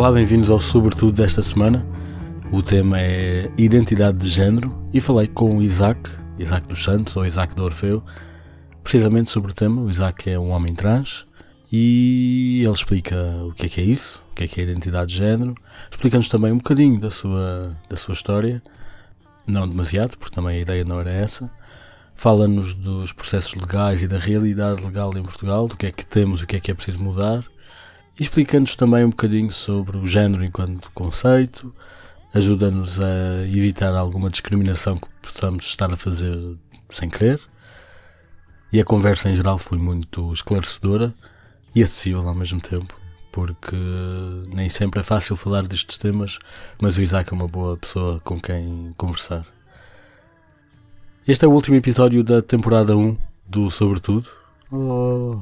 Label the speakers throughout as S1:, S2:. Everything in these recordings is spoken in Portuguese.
S1: Olá, bem-vindos ao Sobretudo desta semana. O tema é Identidade de Género e falei com o Isaac, Isaac dos Santos ou Isaac do Orfeu, precisamente sobre o tema. O Isaac é um homem trans e ele explica o que é que é isso, o que é que é identidade de género, explica-nos também um bocadinho da sua, da sua história, não demasiado, porque também a ideia não era essa. Fala-nos dos processos legais e da realidade legal em Portugal, do que é que temos o que é que é preciso mudar. E explica-nos também um bocadinho sobre o género enquanto conceito, ajuda-nos a evitar alguma discriminação que possamos estar a fazer sem querer. E a conversa em geral foi muito esclarecedora e acessível ao mesmo tempo, porque nem sempre é fácil falar destes temas, mas o Isaac é uma boa pessoa com quem conversar. Este é o último episódio da temporada 1 do Sobretudo. Oh.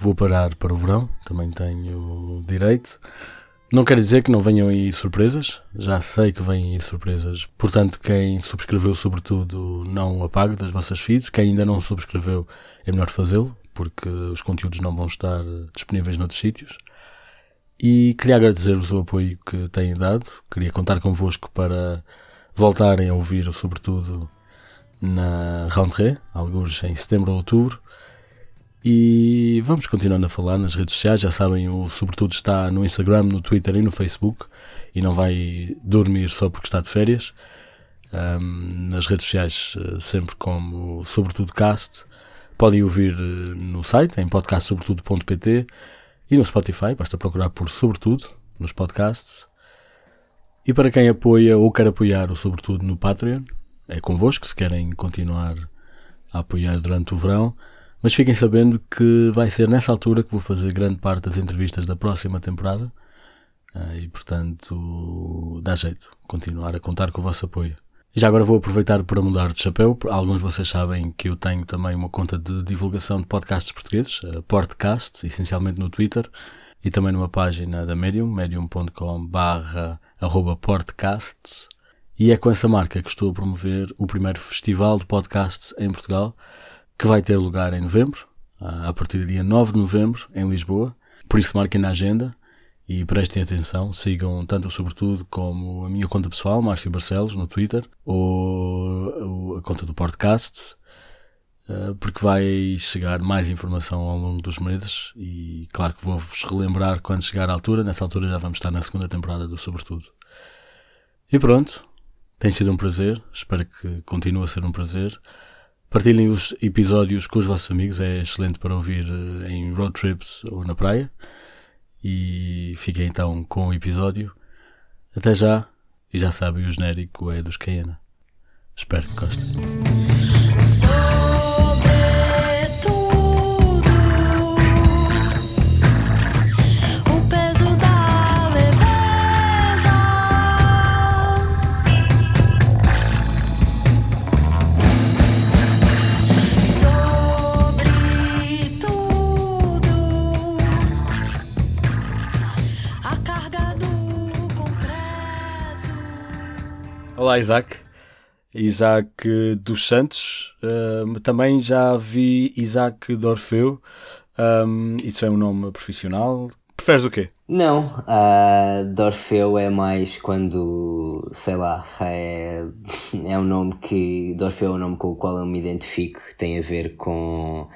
S1: Vou parar para o verão, também tenho direito. Não quer dizer que não venham aí surpresas, já sei que vêm aí surpresas. Portanto, quem subscreveu, sobretudo, não apague das vossas feeds. Quem ainda não subscreveu, é melhor fazê-lo, porque os conteúdos não vão estar disponíveis noutros sítios. E queria agradecer-vos o apoio que têm dado. Queria contar convosco para voltarem a ouvir Sobretudo na rentrée, alguns em setembro ou outubro. E vamos continuando a falar nas redes sociais. Já sabem, o Sobretudo está no Instagram, no Twitter e no Facebook. E não vai dormir só porque está de férias. Um, nas redes sociais, eh, sempre como Sobretudo Cast. Podem ouvir eh, no site, em podcastsobretudo.pt e no Spotify. Basta procurar por Sobretudo nos podcasts. E para quem apoia ou quer apoiar o Sobretudo no Patreon, é convosco se querem continuar a apoiar durante o verão. Mas fiquem sabendo que vai ser nessa altura que vou fazer grande parte das entrevistas da próxima temporada. Ah, e portanto, dá jeito continuar a contar com o vosso apoio. Já agora vou aproveitar para mudar de chapéu. Alguns de vocês sabem que eu tenho também uma conta de divulgação de podcasts portugueses, Podcast, essencialmente no Twitter, e também numa página da Medium, medium.com barra podcasts. E é com essa marca que estou a promover o primeiro festival de podcasts em Portugal, que vai ter lugar em novembro, a partir do dia 9 de novembro, em Lisboa. Por isso marquem na agenda e prestem atenção, sigam tanto o Sobretudo como a minha conta pessoal, Márcio Barcelos, no Twitter, ou a conta do podcast, porque vai chegar mais informação ao longo dos meses e claro que vou-vos relembrar quando chegar à altura, nessa altura já vamos estar na segunda temporada do Sobretudo. E pronto, tem sido um prazer, espero que continue a ser um prazer. Partilhem os episódios com os vossos amigos, é excelente para ouvir eh, em road trips ou na praia. E fiquem então com o episódio. Até já, e já sabem, o genérico é dos Cayena. Espero que gostem. Olá, Isaac. Isaac dos Santos. Uh, também já vi Isaac de Orfeu. Um, isso é um nome profissional. Preferes o quê?
S2: Não, uh, Dorfeu é mais quando, sei lá, é, é um nome que. Dorfeu é um nome com o qual eu me identifico, tem a ver com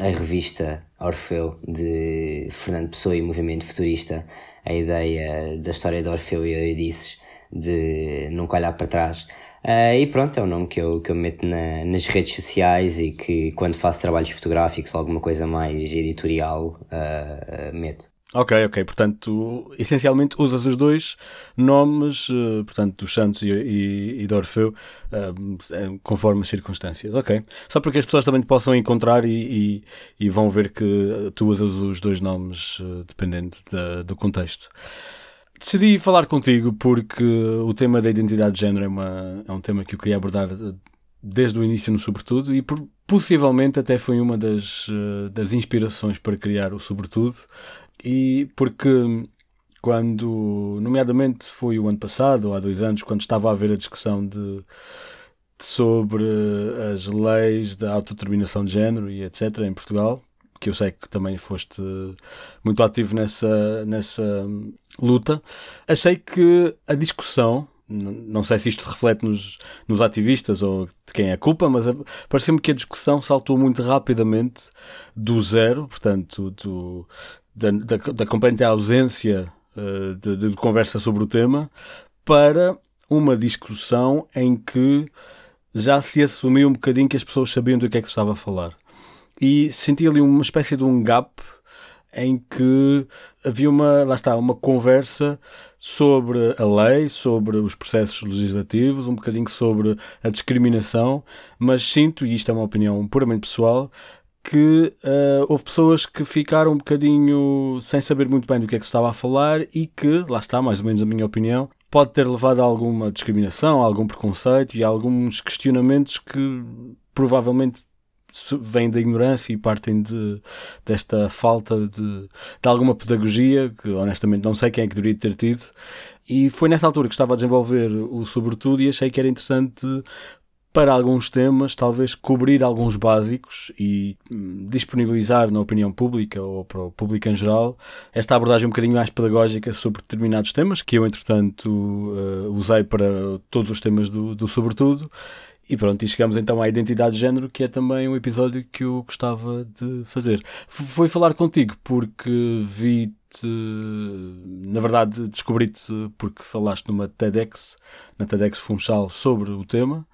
S2: a revista Orfeu de Fernando Pessoa e Movimento Futurista. A ideia da história de Orfeu e Eurídices de nunca olhar para trás. Uh, e pronto, é o nome que eu, que eu meto na, nas redes sociais e que quando faço trabalhos fotográficos ou alguma coisa mais editorial, uh, meto.
S1: Ok, ok. Portanto, essencialmente usas os dois nomes, uh, portanto, dos Santos e, e, e de Orfeu, uh, conforme as circunstâncias. Ok. Só para que as pessoas também te possam encontrar e, e vão ver que tu usas os dois nomes dependendo do contexto. Decidi falar contigo porque o tema da identidade de género é, uma, é um tema que eu queria abordar eh, desde o início no Sobretudo e por, possivelmente até foi uma das, eh, das inspirações para criar o Sobretudo e porque quando, nomeadamente foi o ano passado ou há dois anos, quando estava a haver a discussão de, de sobre as leis da autodeterminação de género e etc. em Portugal, que eu sei que também foste muito ativo nessa, nessa luta, achei que a discussão não sei se isto se reflete nos, nos ativistas ou de quem é a culpa, mas pareceu-me que a discussão saltou muito rapidamente do zero, portanto, do, da, da, da completa ausência uh, de, de, conversa sobre o tema, para uma discussão em que já se assumiu um bocadinho que as pessoas sabiam do que é que se estava a falar. E senti ali uma espécie de um gap em que havia uma, lá está, uma conversa sobre a lei, sobre os processos legislativos, um bocadinho sobre a discriminação, mas sinto, e isto é uma opinião puramente pessoal, que uh, houve pessoas que ficaram um bocadinho sem saber muito bem do que é que se estava a falar e que, lá está, mais ou menos a minha opinião, pode ter levado a alguma discriminação, a algum preconceito e a alguns questionamentos que provavelmente vêm da ignorância e partem de, desta falta de, de alguma pedagogia, que honestamente não sei quem é que deveria ter tido. E foi nessa altura que estava a desenvolver o Sobretudo e achei que era interessante para alguns temas, talvez cobrir alguns básicos e hum, disponibilizar na opinião pública ou para o público em geral esta abordagem um bocadinho mais pedagógica sobre determinados temas que eu, entretanto, uh, usei para todos os temas do, do Sobretudo e pronto, e chegamos então à identidade de género, que é também um episódio que eu gostava de fazer. Foi falar contigo porque vi-te, na verdade, descobri-te porque falaste numa TEDx, na TEDx Funchal, sobre o tema,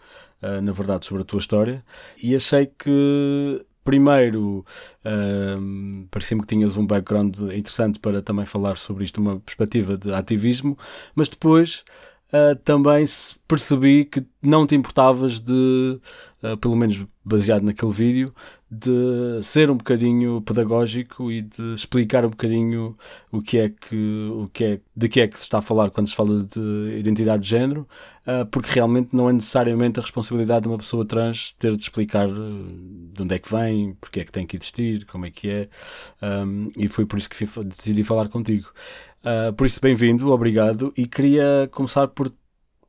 S1: uh, na verdade, sobre a tua história, e achei que primeiro uh, parecia-me que tinhas um background interessante para também falar sobre isto, uma perspectiva de ativismo, mas depois uh, também percebi que não te importavas de, uh, pelo menos baseado naquele vídeo, de ser um bocadinho pedagógico e de explicar um bocadinho o que é que, o que é, de que é que se está a falar quando se fala de identidade de género, uh, porque realmente não é necessariamente a responsabilidade de uma pessoa trans ter de explicar de onde é que vem, porque é que tem que existir, como é que é, um, e foi por isso que decidi falar contigo. Uh, por isso, bem-vindo, obrigado. E queria começar por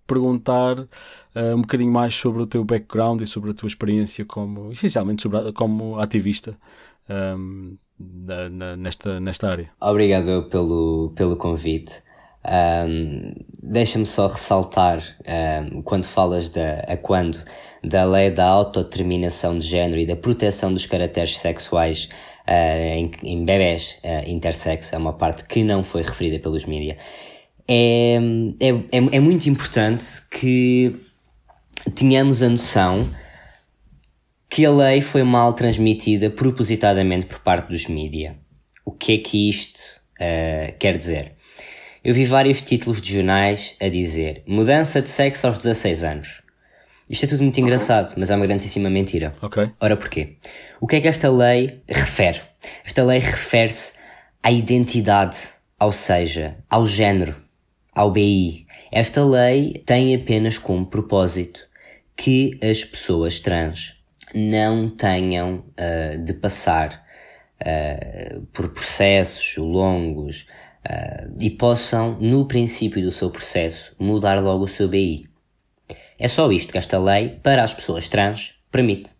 S1: perguntar uh, um bocadinho mais sobre o teu background e sobre a tua experiência como, essencialmente, sobre, como ativista um, na, na, nesta, nesta área.
S2: Obrigado pelo, pelo convite. Um, Deixa-me só ressaltar, um, quando falas da, a quando, da lei da autodeterminação de género e da proteção dos caracteres sexuais em, em bebés uh, intersexo, é uma parte que não foi referida pelos mídias. É, é, é, é muito importante que tenhamos a noção que a lei foi mal transmitida propositadamente por parte dos mídias. O que é que isto uh, quer dizer? Eu vi vários títulos de jornais a dizer mudança de sexo aos 16 anos. Isto é tudo muito engraçado, mas é uma grandíssima mentira.
S1: Ok.
S2: Ora porquê? O que é que esta lei refere? Esta lei refere-se à identidade, ou seja, ao género, ao BI. Esta lei tem apenas como propósito que as pessoas trans não tenham uh, de passar uh, por processos longos uh, e possam, no princípio do seu processo, mudar logo o seu BI. É só isto que esta lei, para as pessoas trans, permite.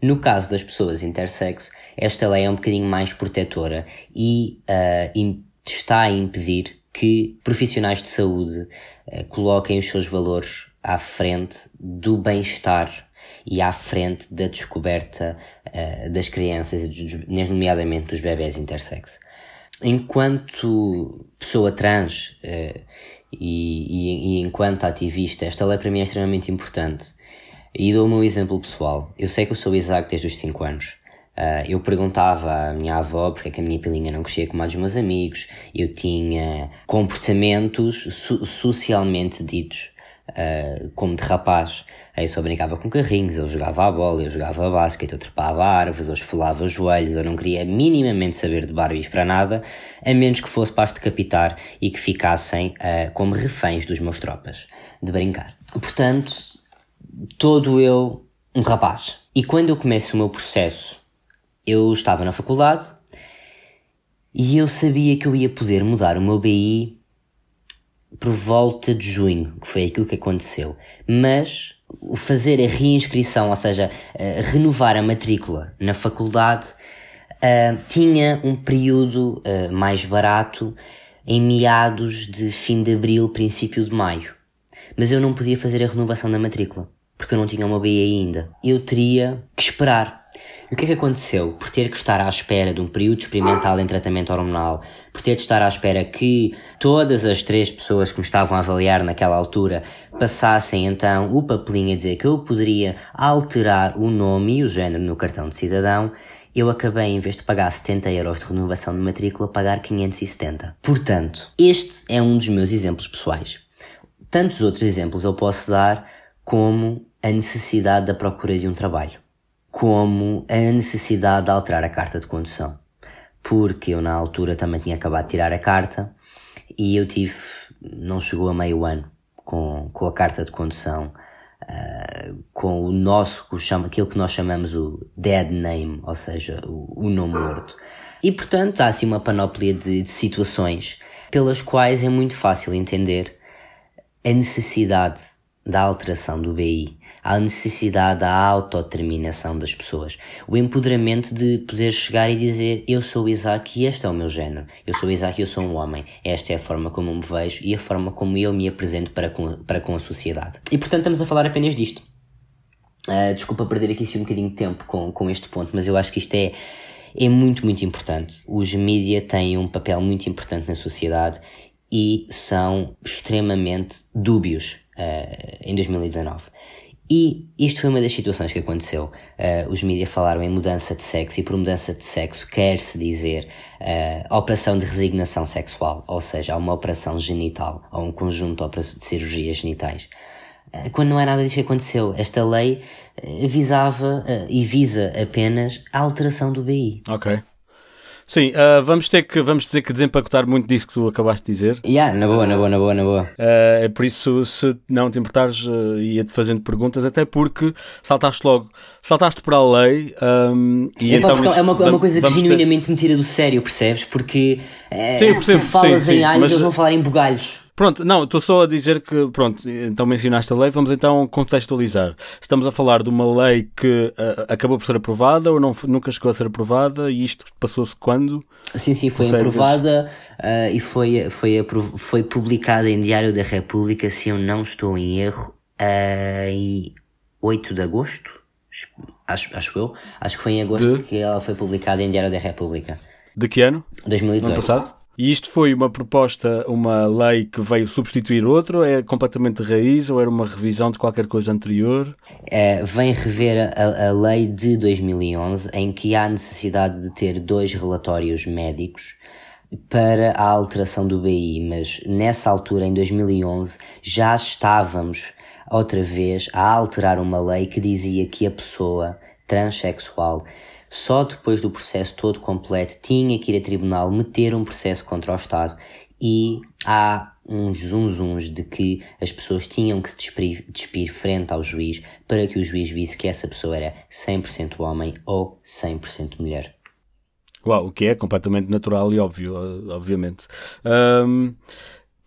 S2: No caso das pessoas intersexo, esta lei é um bocadinho mais protetora e uh, está a impedir que profissionais de saúde uh, coloquem os seus valores à frente do bem-estar e à frente da descoberta uh, das crianças, nomeadamente dos bebés intersexo. Enquanto pessoa trans, e, e, e, enquanto ativista, esta lei para mim é extremamente importante. E dou o meu exemplo pessoal. Eu sei que eu sou Isaac desde os 5 anos. Uh, eu perguntava à minha avó porque é que a minha pilinha não crescia como a dos meus amigos. Eu tinha comportamentos so socialmente ditos uh, como de rapaz. Eu só brincava com carrinhos, eu jogava a bola, eu jogava basquete, eu trepava árvores, eu esfolava os joelhos, eu não queria minimamente saber de Barbies para nada, a menos que fosse para as decapitar e que ficassem uh, como reféns dos meus tropas de brincar. Portanto, todo eu um rapaz. E quando eu começo o meu processo, eu estava na faculdade e eu sabia que eu ia poder mudar o meu BI por volta de junho, que foi aquilo que aconteceu. Mas o fazer a reinscrição, ou seja, renovar a matrícula na faculdade, uh, tinha um período uh, mais barato em meados de fim de abril, princípio de maio. Mas eu não podia fazer a renovação da matrícula, porque eu não tinha uma BI ainda. Eu teria que esperar. E o que é que aconteceu? Por ter que estar à espera de um período experimental em tratamento hormonal, por ter de estar à espera que todas as três pessoas que me estavam a avaliar naquela altura passassem então o papelinho a dizer que eu poderia alterar o nome e o género no cartão de cidadão, eu acabei, em vez de pagar 70 euros de renovação de matrícula, pagar 570. Portanto, este é um dos meus exemplos pessoais. Tantos outros exemplos eu posso dar, como a necessidade da procura de um trabalho, como a necessidade de alterar a carta de condução. Porque eu, na altura, também tinha acabado de tirar a carta e eu tive, não chegou a meio ano com, com a carta de condução uh, com o nosso, o chama, aquilo que nós chamamos o dead name, ou seja, o, o nome morto. E portanto há assim uma panóplia de, de situações pelas quais é muito fácil entender a necessidade da alteração do BI, a necessidade da autodeterminação das pessoas, o empoderamento de poder chegar e dizer eu sou Isaac e este é o meu género, eu sou Isaac e eu sou um homem, esta é a forma como eu me vejo e a forma como eu me apresento para com, para com a sociedade. E portanto estamos a falar apenas disto. Uh, desculpa perder aqui um bocadinho de tempo com, com este ponto, mas eu acho que isto é, é muito, muito importante. Os mídias têm um papel muito importante na sociedade e são extremamente dúbios uh, em 2019. E isto foi uma das situações que aconteceu. Uh, os mídias falaram em mudança de sexo, e por mudança de sexo quer-se dizer uh, operação de resignação sexual, ou seja, uma operação genital, ou um conjunto de cirurgias genitais. Quando não é nada disso que aconteceu, esta lei visava e visa apenas a alteração do BI.
S1: Ok. Sim, uh, vamos ter que, vamos dizer que desempacotar muito disso que tu acabaste de dizer.
S2: Yeah, na boa, na boa, na boa, na boa.
S1: Uh, é por isso, se não te importares, uh, ia-te fazendo perguntas, até porque saltaste logo, saltaste para a lei um, e
S2: é,
S1: então...
S2: Isso, é, uma, é uma coisa que genuinamente ter... me tira do sério, percebes? Porque é, sim, percebo, tu falas sim, em alhos, mas... eles vão falar em bugalhos.
S1: Pronto, não, estou só a dizer que, pronto, então mencionaste a lei, vamos então contextualizar. Estamos a falar de uma lei que uh, acabou por ser aprovada ou não, nunca chegou a ser aprovada e isto passou-se quando?
S2: Sim, sim, foi aprovada uh, e foi, foi, foi publicada em Diário da República, se eu não estou em erro, uh, em 8 de agosto, acho, acho eu, acho que foi em agosto de... que ela foi publicada em Diário da República.
S1: De que ano?
S2: 2018. Ano
S1: passado? E isto foi uma proposta, uma lei que veio substituir outra? É completamente de raiz ou era uma revisão de qualquer coisa anterior?
S2: É, vem rever a, a lei de 2011 em que há necessidade de ter dois relatórios médicos para a alteração do BI, mas nessa altura, em 2011, já estávamos outra vez a alterar uma lei que dizia que a pessoa transexual só depois do processo todo completo tinha que ir a tribunal meter um processo contra o Estado e há uns zunzuns de que as pessoas tinham que se despir, frente ao juiz para que o juiz visse que essa pessoa era 100% homem ou 100% mulher.
S1: Uau, o que é completamente natural e óbvio, obviamente. Um,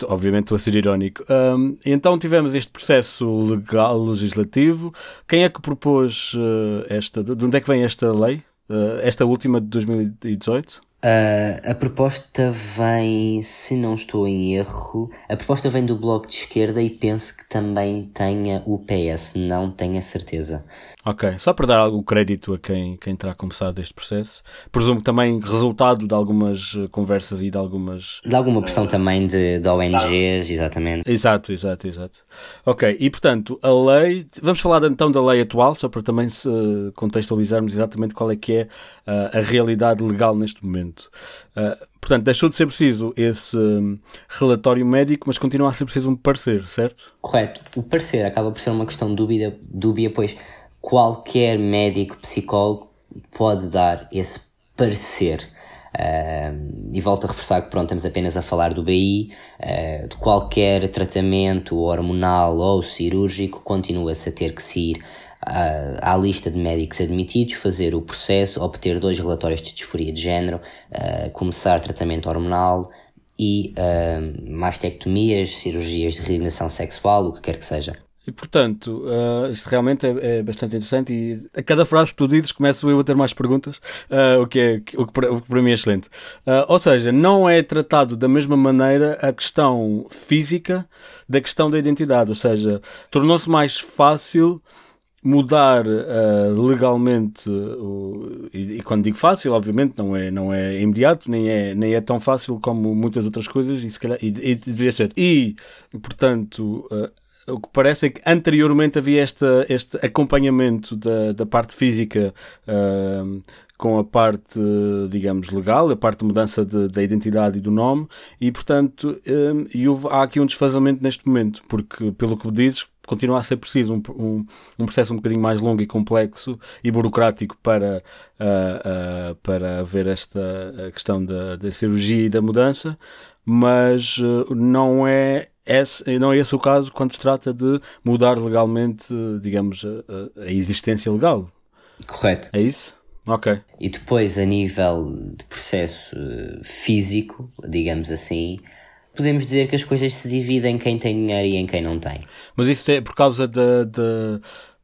S1: obviamente estou a ser irónico. Um, então tivemos este processo legal, legislativo. Quem é que propôs uh, esta? De onde é que vem esta lei? Uh, esta última de 2018?
S2: Uh, a proposta vem, se não estou em erro, a proposta vem do Bloco de Esquerda e penso que também tenha o PS, não tenho a certeza.
S1: Ok, só para dar algum crédito a quem, quem terá começado este processo. Presumo também resultado de algumas eh, conversas e de algumas.
S2: De alguma pressão uh, também de, de ONGs, exatamente.
S1: Exato, exato, exato. Ok, e portanto, a lei. Vamos falar então da lei atual, só para também se contextualizarmos exatamente qual é que é uh, a realidade legal neste momento. Uh, portanto, deixou de ser preciso esse um, relatório médico, mas continua a ser preciso um parecer, certo?
S2: Correto. O parecer acaba por ser uma questão dúbia, dúbia pois qualquer médico, psicólogo pode dar esse parecer. Uh, e volto a reforçar que pronto, estamos apenas a falar do BI, uh, de qualquer tratamento hormonal ou cirúrgico, continua-se a ter que se ir uh, à lista de médicos admitidos, fazer o processo, obter dois relatórios de disforia de género, ah, começar tratamento hormonal e mastectomias, cirurgias de resignação sexual, o que quer que seja.
S1: E portanto, uh, isto realmente é, é, bastante interessante e a cada frase que tu dizes começo eu a ter mais perguntas, uh, o, que é, o, que para, o que para mim é excelente. Uh, ou seja, não é tratado da mesma maneira a questão física da questão da identidade, ou seja, tornou-se mais fácil mudar uh, legalmente e, e, quando digo fácil obviamente não é não é imediato nem é nem é tão fácil como muitas outras coisas e se calhar e, e deveria ser e portanto uh, o que parece é que anteriormente havia esta, este acompanhamento da, da parte física uh, com a parte, digamos, legal, a parte de mudança de, da identidade e do nome, e portanto um, e houve, há aqui um desfazamento neste momento, porque pelo que dizes, continua a ser preciso um, um, um, processo um bocadinho mais longo e complexo e burocrático para, uh, uh, para haver esta questão da, da cirurgia e da mudança, mas uh, não é esse, não é esse o caso quando se trata de mudar legalmente, digamos, a, a existência legal.
S2: Correto.
S1: É isso? Ok.
S2: E depois, a nível de processo físico, digamos assim, podemos dizer que as coisas se dividem em quem tem dinheiro e em quem não tem.
S1: Mas isso é por causa da,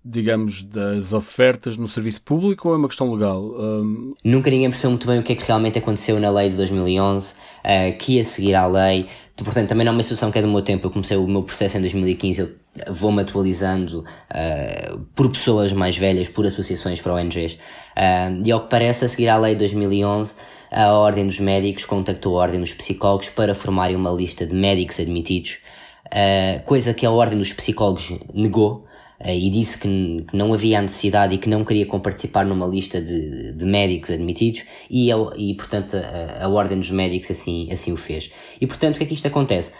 S1: digamos, das ofertas no serviço público ou é uma questão legal? Um...
S2: Nunca ninguém percebeu muito bem o que é que realmente aconteceu na lei de 2011, uh, que ia seguir à lei. Portanto, também não é uma situação que é do meu tempo. Eu comecei o meu processo em 2015, eu vou-me atualizando uh, por pessoas mais velhas, por associações, por ONGs. Uh, e ao que parece, a seguir à lei de 2011, a Ordem dos Médicos contactou a Ordem dos Psicólogos para formarem uma lista de médicos admitidos, uh, coisa que a Ordem dos Psicólogos negou, e disse que, que, não havia necessidade e que não queria participar numa lista de, de médicos admitidos e, e portanto a, a, Ordem dos Médicos assim, assim o fez. E portanto o que é que isto acontece?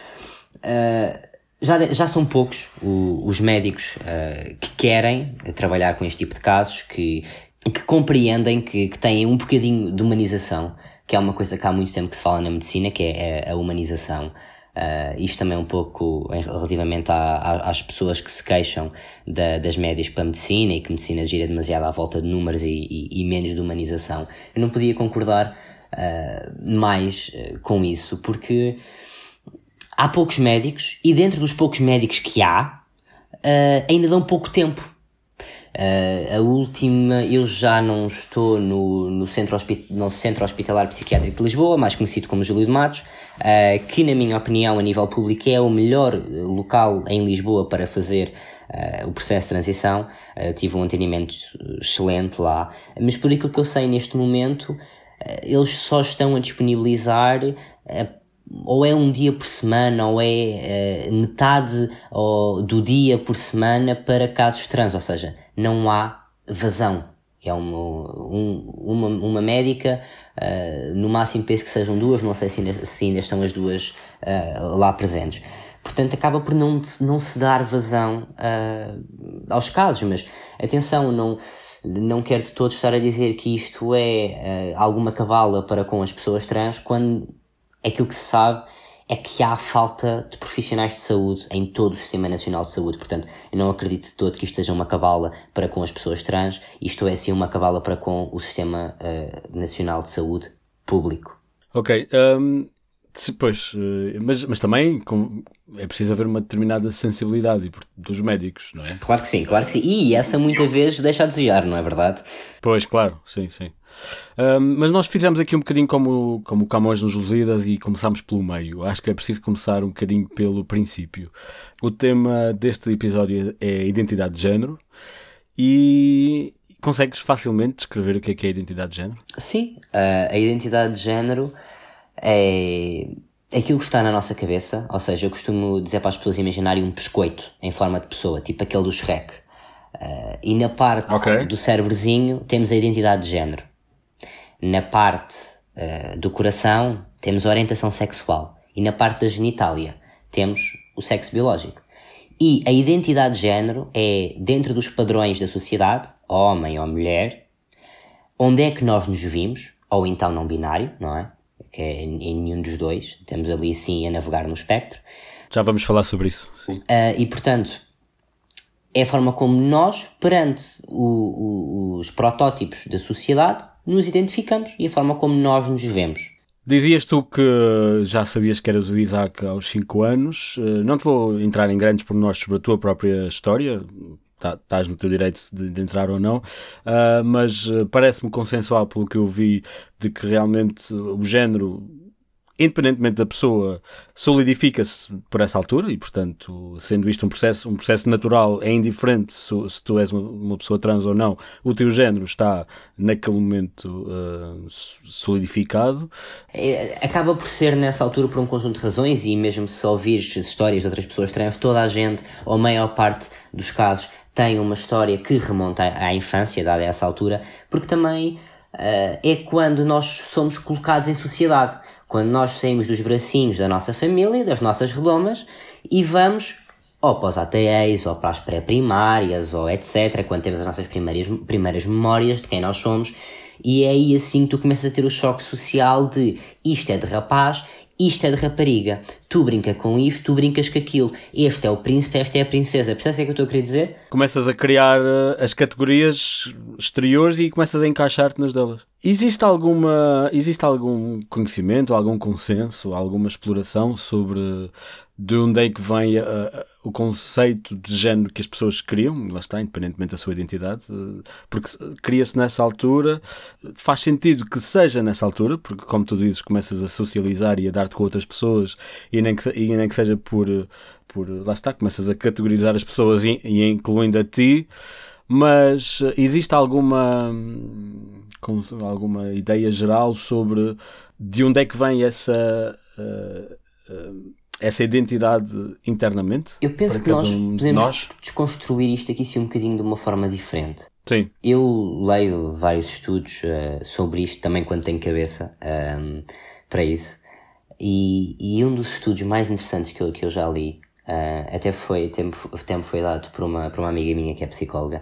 S2: Uh, já, já são poucos o, os médicos uh, que querem trabalhar com este tipo de casos, que, que compreendem que, que têm um bocadinho de humanização, que é uma coisa que há muito tempo que se fala na medicina, que é a humanização. Uh, isto também é um pouco relativamente às pessoas que se queixam da, das médias para a medicina e que a medicina gira demasiado à volta de números e, e, e menos de humanização. Eu não podia concordar uh, mais uh, com isso, porque há poucos médicos e dentro dos poucos médicos que há, ainda dão pouco tempo Uh, a última, eu já não estou no, no, centro no Centro Hospitalar Psiquiátrico de Lisboa, mais conhecido como Júlio de Matos, uh, que, na minha opinião, a nível público, é o melhor local em Lisboa para fazer uh, o processo de transição. tive um atendimento excelente lá, mas por aquilo que eu sei neste momento, eles só estão a disponibilizar ou é um dia por semana, ou é uh, metade ou, do dia por semana para casos trans, ou seja, não há vazão. É uma, um, uma, uma médica, uh, no máximo penso que sejam duas, não sei se ainda, se ainda estão as duas uh, lá presentes. Portanto, acaba por não, não se dar vazão aos casos, mas atenção, não, não quero de todos estar a dizer que isto é alguma cabala para com as pessoas trans, quando aquilo que se sabe é que há falta de profissionais de saúde em todo o Sistema Nacional de Saúde. Portanto, eu não acredito de todo que isto seja uma cabala para com as pessoas trans, isto é sim uma cabala para com o Sistema uh, Nacional de Saúde público.
S1: Ok, um, Pois, eh, mas, mas também com, é preciso haver uma determinada sensibilidade dos médicos, não é?
S2: Claro que sim, claro que sim. E essa muitas vezes deixa a desejar, não é verdade?
S1: Pois, claro, sim, sim. Um, mas nós fizemos aqui um bocadinho como, como Camões nos Lusíadas e começámos pelo meio. Acho que é preciso começar um bocadinho pelo princípio. O tema deste episódio é identidade de género e consegues facilmente descrever o que é que é a identidade de género?
S2: Sim, uh, a identidade de género é aquilo que está na nossa cabeça, ou seja, eu costumo dizer para as pessoas imaginarem um biscoito em forma de pessoa, tipo aquele do Shrek. Uh, e na parte okay. do cérebrozinho temos a identidade de género. Na parte uh, do coração temos a orientação sexual. E na parte da genitália temos o sexo biológico. E a identidade de género é dentro dos padrões da sociedade, homem ou mulher, onde é que nós nos vimos, ou então não binário, não é? Que é em, nenhum dos dois. Temos ali sim a navegar no espectro.
S1: Já vamos falar sobre isso, sim.
S2: Uh, e portanto, é a forma como nós, perante o, o, os protótipos da sociedade, nos identificamos e a forma como nós nos vemos.
S1: Dizias tu que já sabias que eras o Isaac aos 5 anos. Eh, não te vou entrar em grandes pormenores sobre a tua própria história, estás no teu direito de, de entrar ou não, uh, mas parece-me consensual pelo que eu vi de que realmente o género independentemente da pessoa, solidifica-se por essa altura e, portanto, sendo isto um processo, um processo natural, é indiferente se, se tu és uma, uma, pessoa trans ou não, o teu género está naquele momento uh, solidificado.
S2: É, acaba por ser nessa altura por um conjunto de razões e mesmo se ouvires histórias de outras pessoas trans, toda a gente, ou a maior parte dos casos, tem uma história que remonta à infância, dada essa altura, porque também uh, é quando nós somos colocados em sociedade quando nós saímos dos bracinhos da nossa família, das nossas redomas, e vamos ou para os ATEs, ou para as pré-primárias, ou etc., quando temos as nossas primeiras, primeiras memórias de quem nós somos, e é aí assim que tu começas a ter o choque social de isto é de rapaz isto é de rapariga, tu brinca com isto, tu brincas com aquilo, este é o príncipe, esta é a princesa. Percebes o que é que eu estou a querer dizer?
S1: Começas a criar uh, as categorias exteriores e começas a encaixar-te nas delas. Existe alguma, existe algum conhecimento, algum consenso, alguma exploração sobre de onde é que vem a, a, o conceito de género que as pessoas criam, lá está, independentemente da sua identidade, eh, porque cria-se nessa altura, faz sentido que seja nessa altura, porque como tu dizes, começas a socializar e a dar-te com outras pessoas, e nem que, e nem que seja por, por, lá está, começas a categorizar as pessoas e, e incluindo a ti, mas existe alguma alguma ideia geral sobre de onde é que vem essa uh, uh, essa identidade internamente?
S2: Eu penso que nós um podemos nós? desconstruir isto aqui assim um bocadinho de uma forma diferente.
S1: Sim.
S2: Eu leio vários estudos uh, sobre isto também quando tenho cabeça um, ehm, para isso. E, e, um dos estudos mais interessantes que eu, que eu já li, uh, até foi, tempo, tempo foi dado por uma, por uma amiga minha que é psicóloga,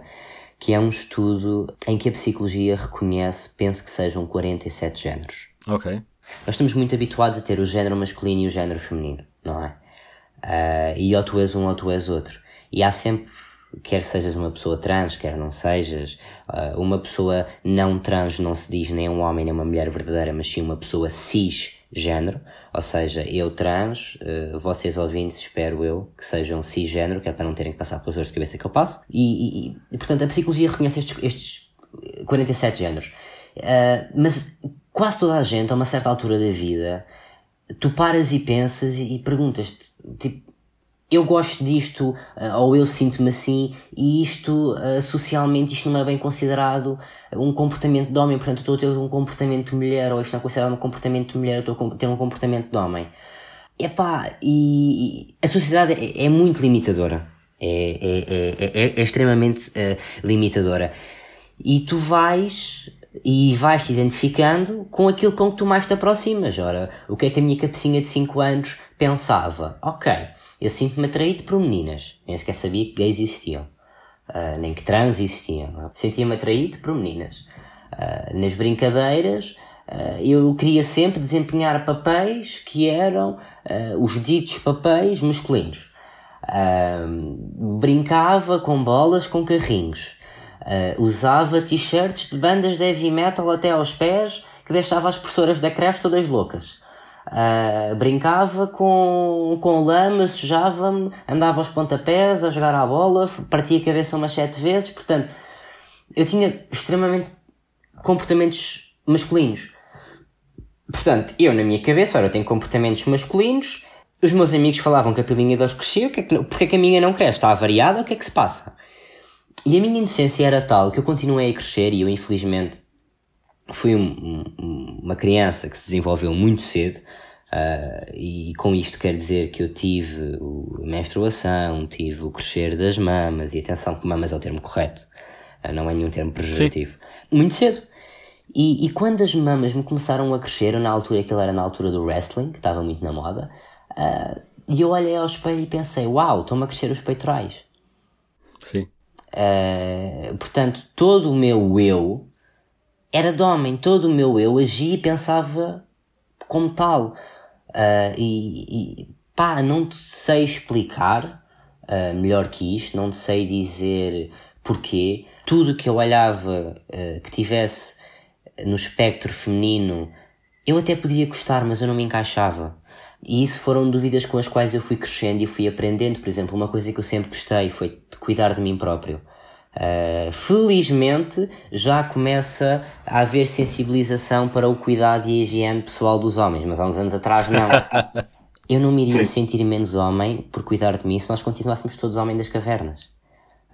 S2: que é um estudo em que a psicologia reconhece, penso que sejam 47 géneros.
S1: Ok.
S2: Nós estamos muito habituados a ter o género masculino e o género feminino não é? Uh, e ou tu és um ou tu és outro. E há sempre, quer sejas uma pessoa trans, quer não sejas, uh, uma pessoa não trans não se diz nem um homem nem uma mulher verdadeira, mas sim uma pessoa cisgênero, ou seja, eu trans, uh, vocês ouvintes, espero eu, que sejam cisgênero, que é para não terem que passar pelas dores de cabeça que eu passo. E, e, e portanto, a psicologia reconhece estes, estes 47 géneros. mas quase toda a gente, a uma certa altura da vida, tu paras e pensas e, perguntas-te, tipo, eu gosto disto, uh, ou eu sinto-me assim, e isto, uh, socialmente, isto não é bem considerado um comportamento de homem, portanto, estou a ter um comportamento de mulher, ou isto não é considerado um comportamento de mulher, eu estou a ter um comportamento de homem. Epá, e, e a sociedade é, é muito limitadora. É, é, é, é, é extremamente uh, limitadora. E tu vais e vais-te identificando com aquilo com que tu mais te aproximas. Ora, o que é que a minha cabecinha de 5 anos pensava? Ok, eu sinto-me atraído por meninas. Nem sequer sabia que gays existiam. Uh, nem que trans existiam. Sentia-me atraído por meninas. Uh, nas brincadeiras, uh, eu queria sempre desempenhar papéis que eram os ditos papéis masculinos. brincava com bolas com carrinhos. Uh, usava t-shirts de bandas de heavy metal até aos pés que deixava as professoras da creche todas loucas. Uh, brincava com, com lama, sujava-me, andava aos pontapés a jogar à bola, partia a cabeça umas sete vezes. Portanto, eu tinha extremamente comportamentos masculinos. Portanto, eu na minha cabeça, ora, eu tenho comportamentos masculinos. Os meus amigos falavam que a pilinha deles crescia, que é que, porque é que a minha não cresce? Está variada? O que é que se passa? E a minha inocência era tal que eu continuei a crescer e eu, infelizmente, fui um, um, uma criança que se desenvolveu muito cedo. Uh, e com isto quer dizer que eu tive a menstruação, tive o crescer das mamas, e atenção que mamas é o termo correto, uh, não é nenhum termo pejorativo. Sim. Muito cedo. E, e, quando as mamas me começaram a crescer, na altura que era na altura do wrestling, que estava muito na moda, uh, e eu olhei ao espelho e pensei, uau, estão-me a crescer os peitorais.
S1: Sim.
S2: Uh, portanto, todo o meu eu era de homem, todo o meu eu agia e pensava como tal. Uh, e, e pá, não te sei explicar uh, melhor que isto, não te sei dizer porquê. Tudo que eu olhava que tivesse no espectro feminino eu até podia gostar, mas eu não me encaixava. E isso foram dúvidas com as quais eu fui crescendo e fui aprendendo. Por exemplo, uma coisa que eu sempre gostei foi de cuidar de mim próprio. Uh, felizmente já começa a haver sensibilização para o cuidado e a higiene pessoal dos homens, mas há uns anos atrás não. eu não me iria Sim. sentir menos homem por cuidar de mim se nós continuássemos todos homens das cavernas.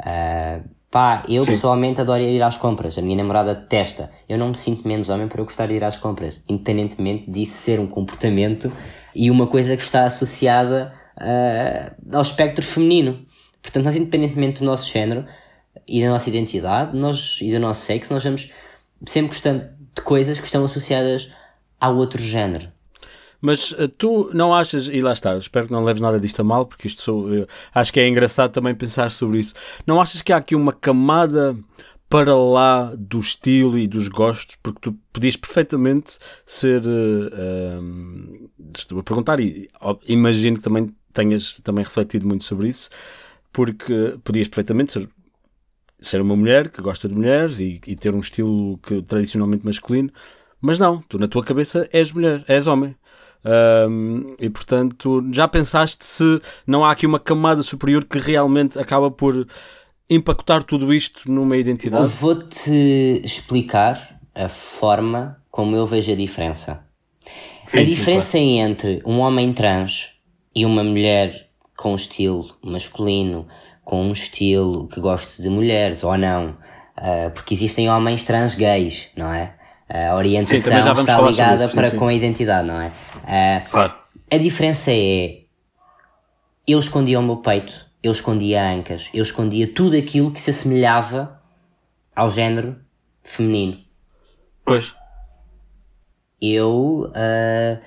S2: Uh, pá, eu Sim. pessoalmente adoro ir às compras. A minha namorada testa. Eu não me sinto menos homem por eu gostar de ir às compras, independentemente disso ser um comportamento e uma coisa que está associada uh, ao espectro feminino. Portanto, nós, independentemente do nosso género, e da nossa identidade nós, e do nosso sexo, nós vamos sempre gostando de coisas que estão associadas ao outro género.
S1: Mas uh, tu não achas, e lá está, espero que não leves nada disto a mal, porque isto sou, acho que é engraçado também pensar sobre isso. Não achas que há aqui uma camada para lá do estilo e dos gostos, porque tu podias perfeitamente ser. Uh, um, estou a perguntar, e imagino que também tenhas também refletido muito sobre isso, porque podias perfeitamente ser ser uma mulher que gosta de mulheres e, e ter um estilo que, tradicionalmente masculino, mas não, tu na tua cabeça és mulher, és homem. Um, e portanto, já pensaste se não há aqui uma camada superior que realmente acaba por impactar tudo isto numa identidade?
S2: Vou-te explicar a forma como eu vejo a diferença. Sim, a diferença sim, claro. entre um homem trans e uma mulher com estilo masculino com um estilo que goste de mulheres ou não. Uh, porque existem homens trans gays, não é? A orientação sim, está ligada para com a identidade, não é? Uh, claro. A diferença é eu escondia o meu peito, eu escondia ancas, eu escondia tudo aquilo que se assemelhava ao género feminino.
S1: Pois.
S2: Eu, uh,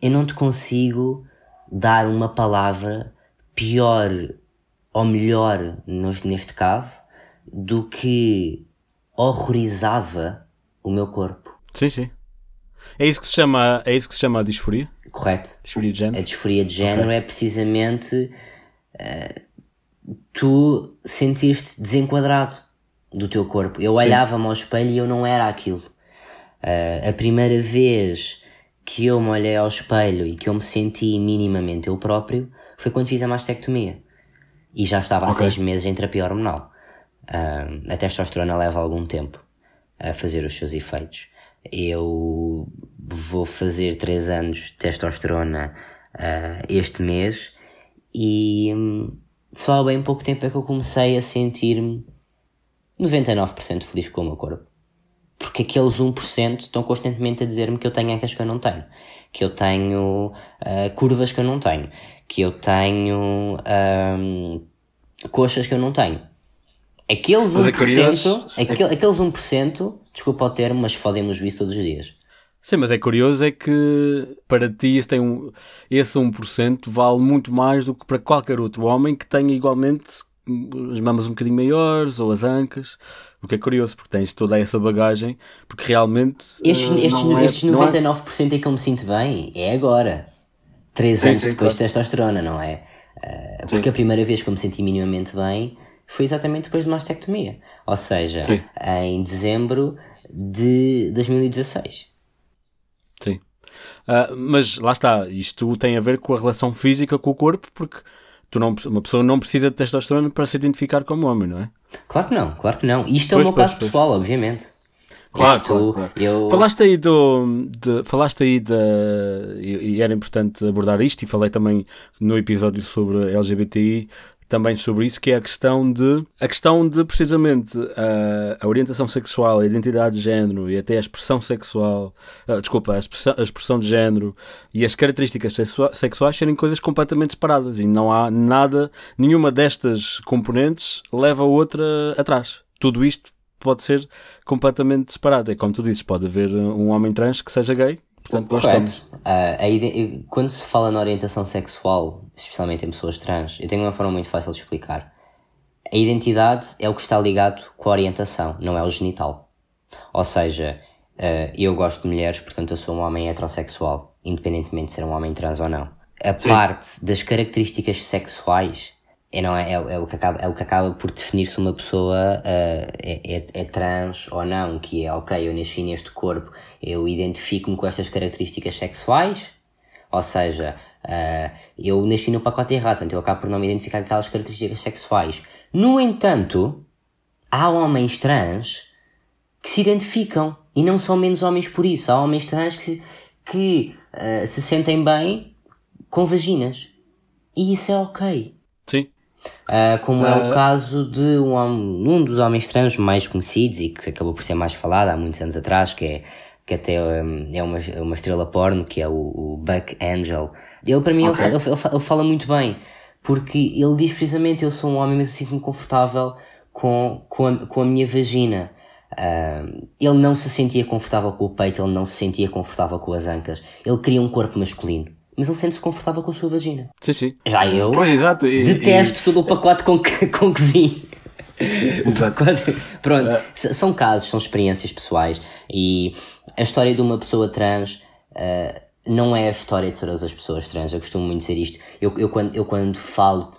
S2: eu não te consigo dar uma palavra pior ou melhor, neste caso, do que horrorizava o meu corpo.
S1: Sim, sim. É isso que se chama, é isso que se chama a disforia?
S2: Correto.
S1: Disforia de género.
S2: A disforia de género okay. é precisamente uh, tu sentir-te desenquadrado do teu corpo. Eu olhava-me ao espelho e eu não era aquilo. Uh, a primeira vez que eu me olhei ao espelho e que eu me senti minimamente eu próprio foi quando fiz a mastectomia e já estava há seis meses em terapia hormonal. Uh, a testosterona leva algum tempo a fazer os seus efeitos. Eu vou fazer três anos de testosterona uh, este mês e um, só há bem pouco tempo é que eu comecei a sentir-me 99% feliz com o meu corpo. Porque aqueles 1% estão constantemente a dizer-me que eu tenho ancas que eu não tenho, que eu tenho uh, curvas que eu não tenho, que eu tenho um, coxas que eu não tenho. Aqueles 1%, é curioso, aquele, é... aqueles 1%, desculpa o termo, mas fodem-me o juízo todos os dias.
S1: Sim, mas é curioso é que para ti esse, tem um, esse 1% vale muito mais do que para qualquer outro homem que tenha igualmente as mamas um bocadinho maiores ou as ancas. O que é curioso, porque tens toda essa bagagem, porque realmente.
S2: Estes, uh, estes, é, estes 99% é... em que eu me sinto bem é agora. 3 anos sim, depois claro. de testosterona, não é? Uh, porque a primeira vez que eu me senti minimamente bem foi exatamente depois de mastectomia. Ou seja, sim. em dezembro de 2016.
S1: Sim. Uh, mas lá está, isto tem a ver com a relação física com o corpo, porque tu não, uma pessoa não precisa de testosterona para se identificar como homem, não é?
S2: Claro que não, claro que não. Isto é pois, o meu pois, caso pois. pessoal, obviamente.
S1: Claro, claro, claro. Eu... Falaste aí do. De, falaste aí da. E, e, era importante abordar isto, e falei também no episódio sobre LGBTI, também sobre isso, que é a questão de. A questão de precisamente a, a orientação sexual, a identidade de género e até a expressão sexual. Uh, desculpa, a expressão, a expressão de género e as características sexuais serem coisas completamente separadas e não há nada, nenhuma destas componentes leva a outra atrás. Tudo isto pode ser completamente separado. É como tu dizes, pode haver um homem trans que seja gay, portanto gostamos.
S2: Uh, quando se fala na orientação sexual, especialmente em pessoas trans, eu tenho uma forma muito fácil de explicar. A identidade é o que está ligado com a orientação, não é o genital. Ou seja, uh, eu gosto de mulheres, portanto eu sou um homem heterossexual, independentemente de ser um homem trans ou não. A Sim. parte das características sexuais é, não é, é, é, o que acaba, é o que acaba por definir se uma pessoa uh, é, é, trans ou não, que é ok, eu nasci neste corpo, eu identifico-me com estas características sexuais, ou seja, uh, eu nasci no pacote errado, portanto eu acabo por não me identificar com aquelas características sexuais. No entanto, há homens trans que se identificam e não são menos homens por isso. Há homens trans que se, que, uh, se sentem bem com vaginas. E isso é ok. Uh, como uh, é o caso de um, um dos homens trans mais conhecidos e que acabou por ser mais falado há muitos anos atrás, que é que até um, é uma, uma estrela porno, que é o, o Buck Angel. Ele, para mim, okay. ele, ele, ele, fala muito bem, porque ele diz precisamente: Eu sou um homem, mas eu sinto-me confortável com, com, a, com a minha vagina. Uh, ele não se sentia confortável com o peito, ele não se sentia confortável com as ancas. Ele queria um corpo masculino mas ele sente-se confortável com a sua vagina.
S1: Sim, sim.
S2: Já eu
S1: pois, exato.
S2: E, detesto e... todo o pacote com que, com que vim. Exato. Pronto, uh... são casos, são experiências pessoais e a história de uma pessoa trans uh, não é a história de todas as pessoas trans. Eu costumo muito dizer isto. Eu, eu, quando, eu quando falo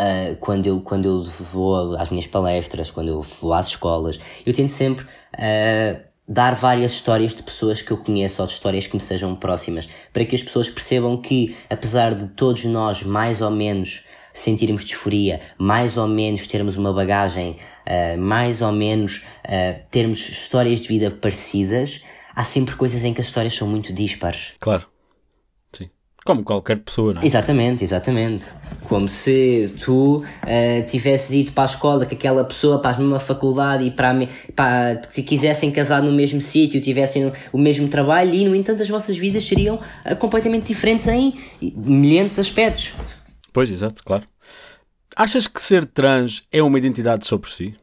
S2: Uh, quando, eu, quando eu vou às minhas palestras, quando eu vou às escolas, eu tento sempre uh, dar várias histórias de pessoas que eu conheço ou de histórias que me sejam próximas, para que as pessoas percebam que, apesar de todos nós mais ou menos sentirmos disforia, mais ou menos termos uma bagagem, uh, mais ou menos uh, termos histórias de vida parecidas, há sempre coisas em que as histórias são muito dispares.
S1: Claro. Como qualquer pessoa, não é?
S2: Exatamente, exatamente. Como se tu uh, tivesses ido para a escola com aquela pessoa para a mesma faculdade e para, para se quisessem casar no mesmo sítio, tivessem o mesmo trabalho e, no entanto, as vossas vidas seriam uh, completamente diferentes em milhares de aspectos.
S1: Pois, exato, claro. Achas que ser trans é uma identidade só por si?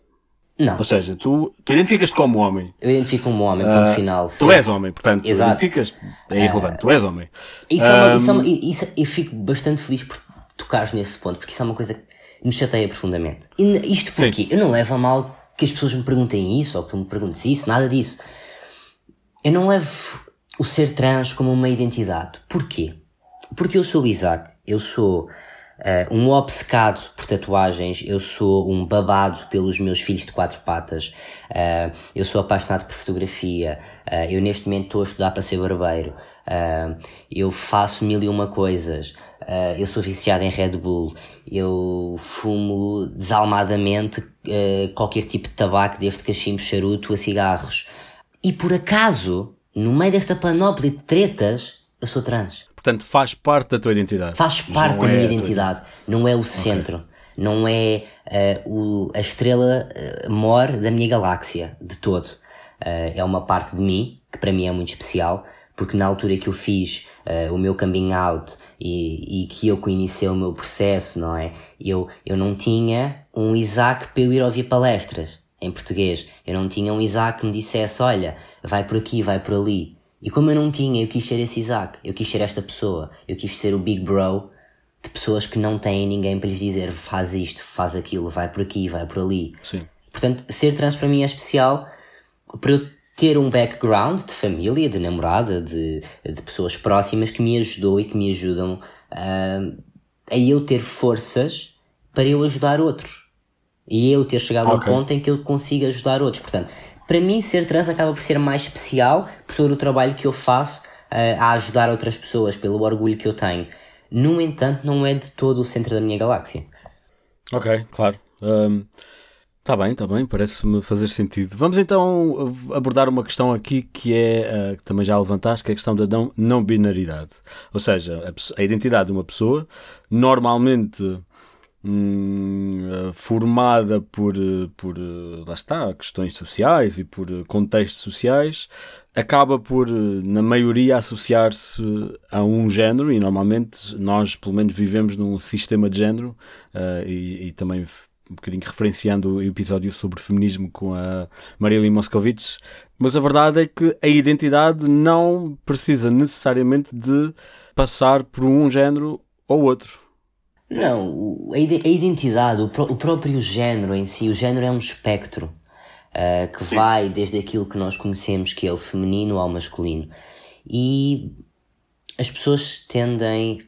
S2: Não.
S1: Ou seja, tu, tu identificas-te como homem.
S2: Eu identifico como homem, ponto uh, final.
S1: Tu és homem, portanto, identificas é irrelevante, uh, tu és homem.
S2: Isso um, é uma, isso é uma, isso, eu fico bastante feliz por tocares nesse ponto, porque isso é uma coisa que me chateia profundamente. E isto porque Sim. eu não levo a mal que as pessoas me perguntem isso, ou que tu me perguntes isso, nada disso. Eu não levo o ser trans como uma identidade. Porquê? Porque eu sou o Isaac, eu sou Uh, um obcecado por tatuagens, eu sou um babado pelos meus filhos de quatro patas, uh, eu sou apaixonado por fotografia, uh, eu neste momento estou a estudar para ser barbeiro, eu faço mil e uma coisas, eu sou viciado em Red Bull, eu fumo desalmadamente qualquer tipo de tabaco, desde cachimbo, charuto a cigarros. E por acaso, no meio desta panóplia de tretas, eu sou trans.
S1: Portanto, faz parte da tua identidade.
S2: Faz parte da é minha identidade. Não é o centro. Okay. Não é uh, o, a estrela uh, mor da minha galáxia, de todo. Uh, é uma parte de mim, que para mim é muito especial, porque na altura que eu fiz uh, o meu coming out e, e que eu conheci o meu processo, não é? Eu, eu não tinha um Isaac para eu ir ouvir palestras em português. Eu não tinha um Isaac que me dissesse, olha, vai por aqui, vai por ali. E como eu não tinha, eu quis ser esse Isaac, eu quis ser esta pessoa, eu quis ser o big bro de pessoas que não têm ninguém para lhes dizer faz isto, faz aquilo, vai por aqui, vai por ali.
S1: Sim.
S2: Portanto, ser trans para mim é especial para eu ter um background de família, de namorada, de, de pessoas próximas que me ajudou e que me ajudam uh, a eu ter forças para eu ajudar outros. E eu ter chegado okay. ao ponto em que eu consigo ajudar outros. Portanto, para mim ser trans acaba por ser mais especial por todo o trabalho que eu faço uh, a ajudar outras pessoas, pelo orgulho que eu tenho. No entanto, não é de todo o centro da minha galáxia.
S1: Ok, claro. Um, tá bem, tá bem, parece-me fazer sentido. Vamos então abordar uma questão aqui que é, uh, que também já levantaste, que é a questão da não binaridade. Ou seja, a, a identidade de uma pessoa, normalmente Hum, eh, formada por, por eh, lá está, questões sociais e por eh, contextos sociais, acaba por, na maioria, associar-se a um género e normalmente nós, pelo menos, vivemos num sistema de género uh, e, e, também um bocadinho referenciando o episódio sobre feminismo com a Marilyn Moscovitz, mas a verdade é que a identidade não precisa necessariamente de passar por um género ou outro
S2: não, a identidade, o, próprio género em si, o género é um espectro uh, que Sim. vai desde aquilo que nós conhecemos que é o feminino ao masculino. E as pessoas tendem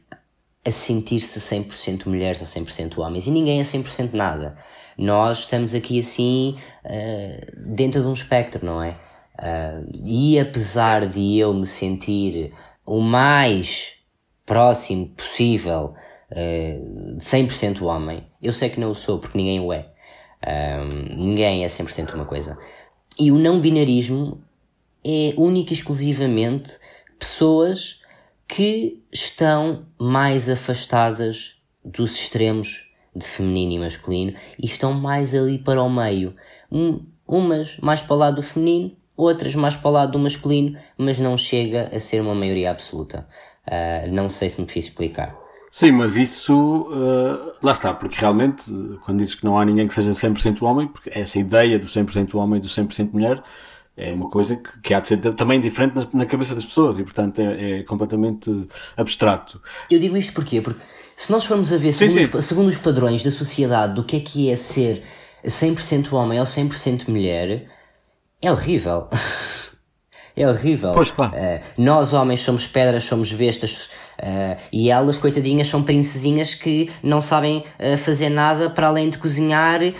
S2: a sentir-se 100% mulheres ou 100% homens. E ninguém é 100% nada. Nós estamos aqui assim uh, dentro de um espectro, não é? Uh, e apesar de eu me sentir o mais próximo possível uh, 100% homem, eu sei que não o sou, porque ninguém o é. Uh, ninguém é 100% uma coisa. E o não binarismo é único e exclusivamente pessoas que estão mais afastadas dos extremos de feminino e masculino e estão mais ali para o meio. Um, umas mais para o lado do feminino, outras mais para o lado do masculino, mas não chega a ser uma maioria absoluta. Uh, não sei se me fiz explicar.
S1: Sim, mas isso, uh, lá está, porque realmente, quando dizes que não há ninguém que seja 100% homem, porque essa ideia do 100% homem e do 100% mulher é uma coisa que, que, há de ser também diferente na, na cabeça das pessoas e, portanto, é, é, completamente abstrato.
S2: Eu digo isto porquê? Porque se nós formos a ver, segundo, sim, sim. Os, segundo os padrões da sociedade, do que é que é ser 100% homem ou 100% mulher, é horrível. é horrível.
S1: Pois, claro.
S2: Uh, nós, homens, somos pedras, somos bestas, Uh, e elas, coitadinhas, são princesinhas que não sabem uh, fazer nada para além de cozinhar e,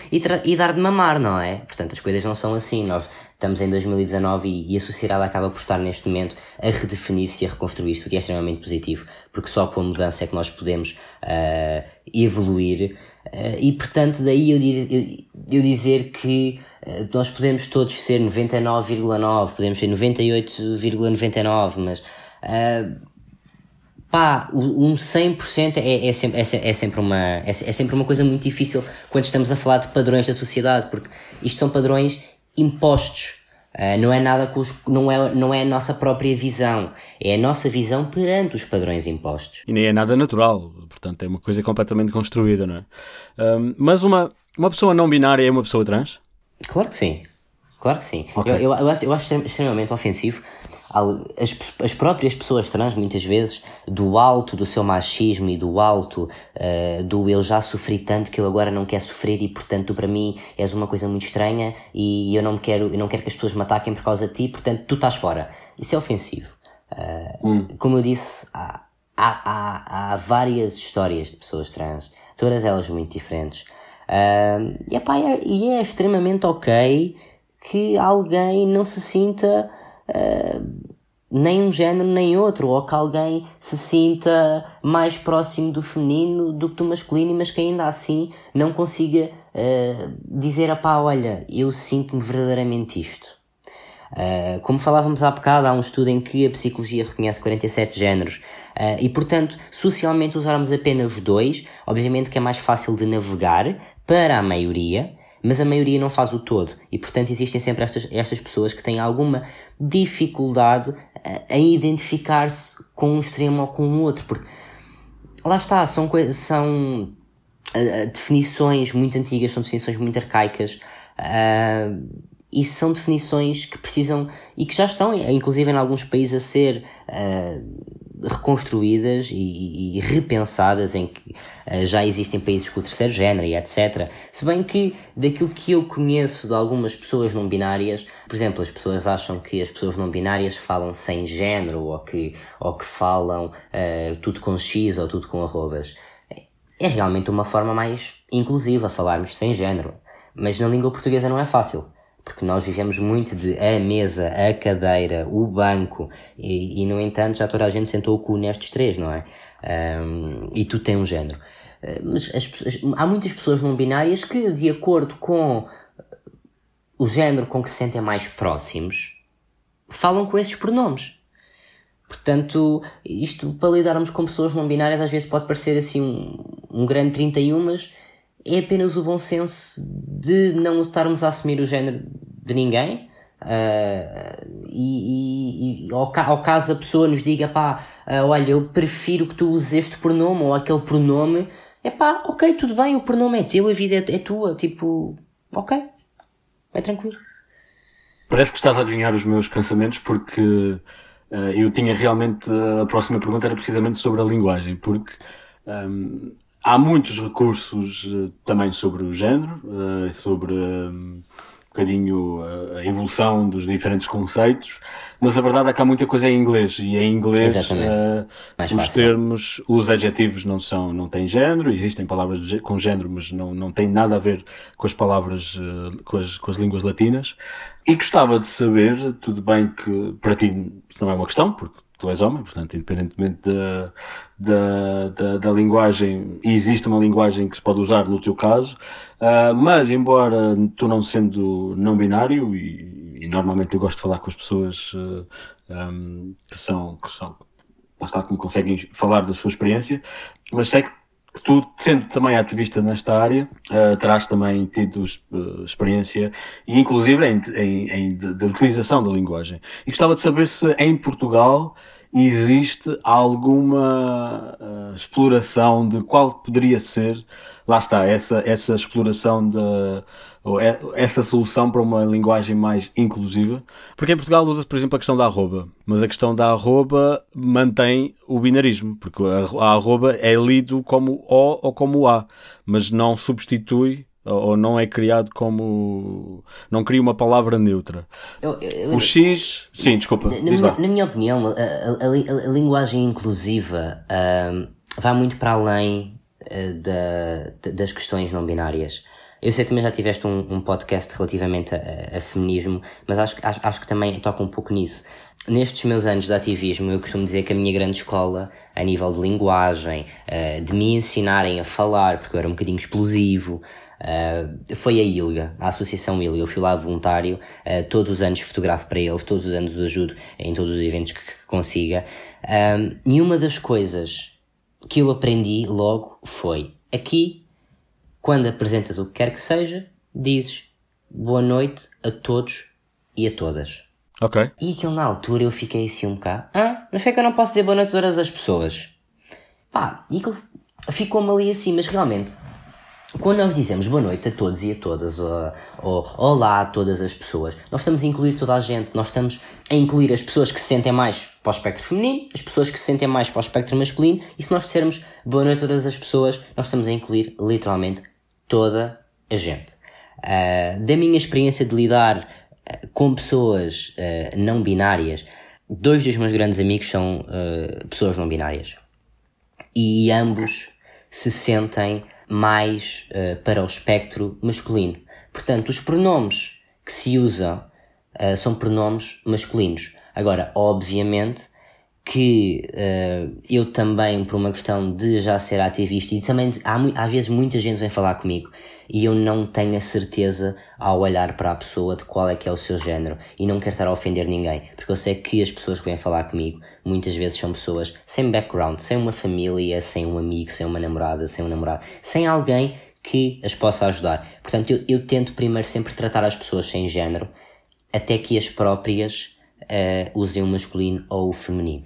S2: e, dar de mamar, não é? Portanto, as coisas não são assim. Nós estamos em 2019 e, e a sociedade acaba por estar neste momento a redefinir-se e a reconstruir-se, o que é extremamente positivo, porque só com a mudança é que nós podemos uh, evoluir. e portanto, daí eu, eu, eu dizer que nós podemos todos ser 99,9, podemos ser 98,99, mas pá, um 100% é, é, sempre, é, é, sempre uma, é, é sempre uma coisa muito difícil quando estamos a falar de padrões da sociedade, porque isto são padrões impostos. Uh, não é nada que os, não, é, não é a nossa própria visão, é a nossa visão perante os padrões impostos.
S1: E nem é nada natural, portanto é uma coisa completamente construída, não é? Um, mas uma, uma pessoa não binária é uma pessoa trans?
S2: Claro que sim, claro que sim. Okay. Eu, eu, eu, acho, eu acho extremamente ofensivo as, as próprias pessoas trans, muitas vezes, do alto do seu machismo e do alto uh, do eu já sofri tanto que eu agora não quero sofrer e, portanto, tu para mim és uma coisa muito estranha e eu não quero, eu não quero que as pessoas me ataquem por causa de ti, portanto, tu estás fora. Isso é ofensivo. Uh, hum. Como eu disse, há, há, há, há, várias histórias de pessoas trans, todas elas muito diferentes. Uh, e, epá, é, e é extremamente ok que alguém não se sinta uh, nem um género nem outro, ou que alguém se sinta mais próximo do feminino do que do masculino, mas que ainda assim não consiga uh, dizer, pá, olha, eu sinto-me verdadeiramente isto. Uh, como falávamos há bocado, há um estudo em que a psicologia reconhece 47 géneros uh, e, portanto, socialmente usarmos apenas dois, obviamente que é mais fácil de navegar para a maioria, mas a maioria não faz o todo. E, portanto, existem sempre estas, estas pessoas que têm alguma dificuldade em identificar-se com um extremo ou com o outro. Porque, lá está, são, são definições muito antigas, são definições muito arcaicas. Uh, e são definições que precisam e que já estão, inclusive em alguns países, a ser uh, reconstruídas e, e, repensadas em que uh, já existem países com o terceiro género e etc. Se bem que daquilo que eu conheço de algumas pessoas não binárias, por exemplo, as pessoas acham que as pessoas não binárias falam sem género ou que, ou que falam uh, tudo com X ou tudo com arrobas. É realmente uma forma mais inclusiva falarmos sem género. Mas na língua portuguesa não é fácil porque nós vivemos muito de a mesa, a cadeira, o banco, e, e no entanto já toda a gente sentou o cu nestes três, não é? Um, e tu tem um género. Uh, mas as, as, há muitas pessoas não binárias que, de acordo com o género com que se sentem mais próximos, falam com esses pronomes. Portanto, isto para lidarmos com pessoas não binárias às vezes pode parecer assim um, um grande 31, mas é apenas o bom senso de não estarmos a assumir o género de ninguém. Uh, e, e, e ao, ao, caso a pessoa nos diga pá, uh, olha, eu prefiro que tu uses este pronome ou aquele pronome, é pá, ok, tudo bem, o pronome é teu, a vida é, é tua, tipo, ok, é tranquilo.
S1: Parece que estás a adivinhar os meus pensamentos porque uh, eu tinha realmente a próxima pergunta era precisamente sobre a linguagem, porque um, há muitos recursos uh, também sobre o género, uh, sobre uh, bocadinho a, evolução dos diferentes conceitos, mas a verdade é que há muita coisa em inglês e em inglês uh, os termos, os adjetivos não são, não têm género, existem palavras de, com género, mas não, não têm nada a ver com as palavras, uh, com, as, com as línguas latinas. E gostava de saber, tudo bem que para ti isso não é uma questão, porque tu és homem, portanto, independentemente da, da, da, da, linguagem, existe uma linguagem que se pode usar no teu caso, uh, mas embora tu não sendo não binário, e, e, normalmente eu gosto de falar com as pessoas uh, ah, um, que são, que são, que me conseguem falar da sua experiência, mas sei que tu, sendo também ativista nesta área, uh, terás também tido uh, experiência, inclusive em, em, em de, de, utilização da linguagem. E gostava de saber se em Portugal existe alguma uh, exploração de qual poderia ser, lá está, essa, essa exploração de, é, essa solução para uma linguagem mais inclusiva. Porque em Portugal usa-se, por exemplo, a questão da arroba, mas a questão da arroba mantém o binarismo, porque a, arroba é lido como O ou como A, mas não substitui ou não é criado como. não cria uma palavra neutra. Eu, eu, o X. Sim, desculpa.
S2: Na, minha, na minha, opinião, a, a, a, a linguagem inclusiva uh, vai muito para além da, das questões não binárias. Eu sei que também já tiveste um, um podcast relativamente a, a, feminismo, mas acho, acho, acho que também toca um pouco nisso. Nestes meus anos de ativismo, eu costumo dizer que a minha grande escola, a nível de linguagem, uh, de me ensinarem a falar, porque eu era um bocadinho explosivo, uh, foi a ILGA, a Associação ILGA. Eu fui lá voluntário, todos os anos fotografo para eles, todos os anos os ajudo em todos os eventos que consiga. e uma das coisas que eu aprendi logo foi: aqui, quando apresentas o que quer que seja, dizes boa noite a todos e a todas.
S1: Ok.
S2: E aquilo na altura eu fiquei assim um bocado. Ah, mas é que eu não posso dizer boa noite a todas as pessoas? Pá, e aquilo ficou-me ali assim, mas realmente quando nós dizemos boa noite a todos e a todas, ou, ou, olá a todas as pessoas, nós estamos a incluir toda a gente, nós estamos a incluir as pessoas que se sentem mais para o espectro feminino, as pessoas que se sentem mais para o espectro masculino, e se nós dissermos boa noite a todas as pessoas, nós estamos a incluir literalmente toda a gente. Uh, da minha experiência de lidar uh, com pessoas uh, não binárias, dois dos meus grandes amigos são pessoas não binárias. E ambos se sentem mais para o espectro masculino. Portanto, os pronomes que se usam são pronomes masculinos. Agora, obviamente que uh, eu também, por uma questão de já ser ativista, e também há, vezes muita gente vem falar comigo e eu não tenho a certeza ao olhar para a pessoa de qual é que é o seu género e não quero estar a ofender ninguém, porque eu sei que as pessoas que vêm falar comigo muitas vezes são pessoas sem background, sem uma família, sem um amigo, sem uma namorada, sem um namorado, sem alguém que as possa ajudar. Portanto, eu, eu tento primeiro sempre tratar as pessoas sem género até que as próprias uh, usem o masculino ou o feminino.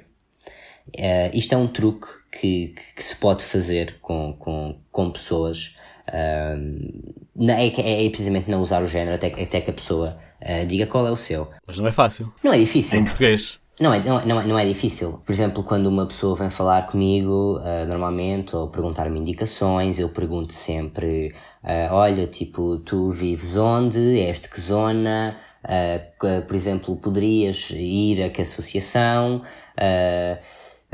S2: Uh, isto é um truque que, que, se pode fazer com, com, com pessoas. Uh, é, é, é, precisamente não usar o género até, até que a pessoa uh, diga qual é o seu.
S1: Mas não é fácil.
S2: Não é difícil.
S1: Em português.
S2: Não é, não, não, é, não é difícil. Por exemplo, quando uma pessoa vem falar comigo, uh, normalmente, ou perguntar-me indicações, eu pergunto sempre: Olha, tipo, tu vives onde? És de que zona? Uh, por exemplo, poderias ir a que associação?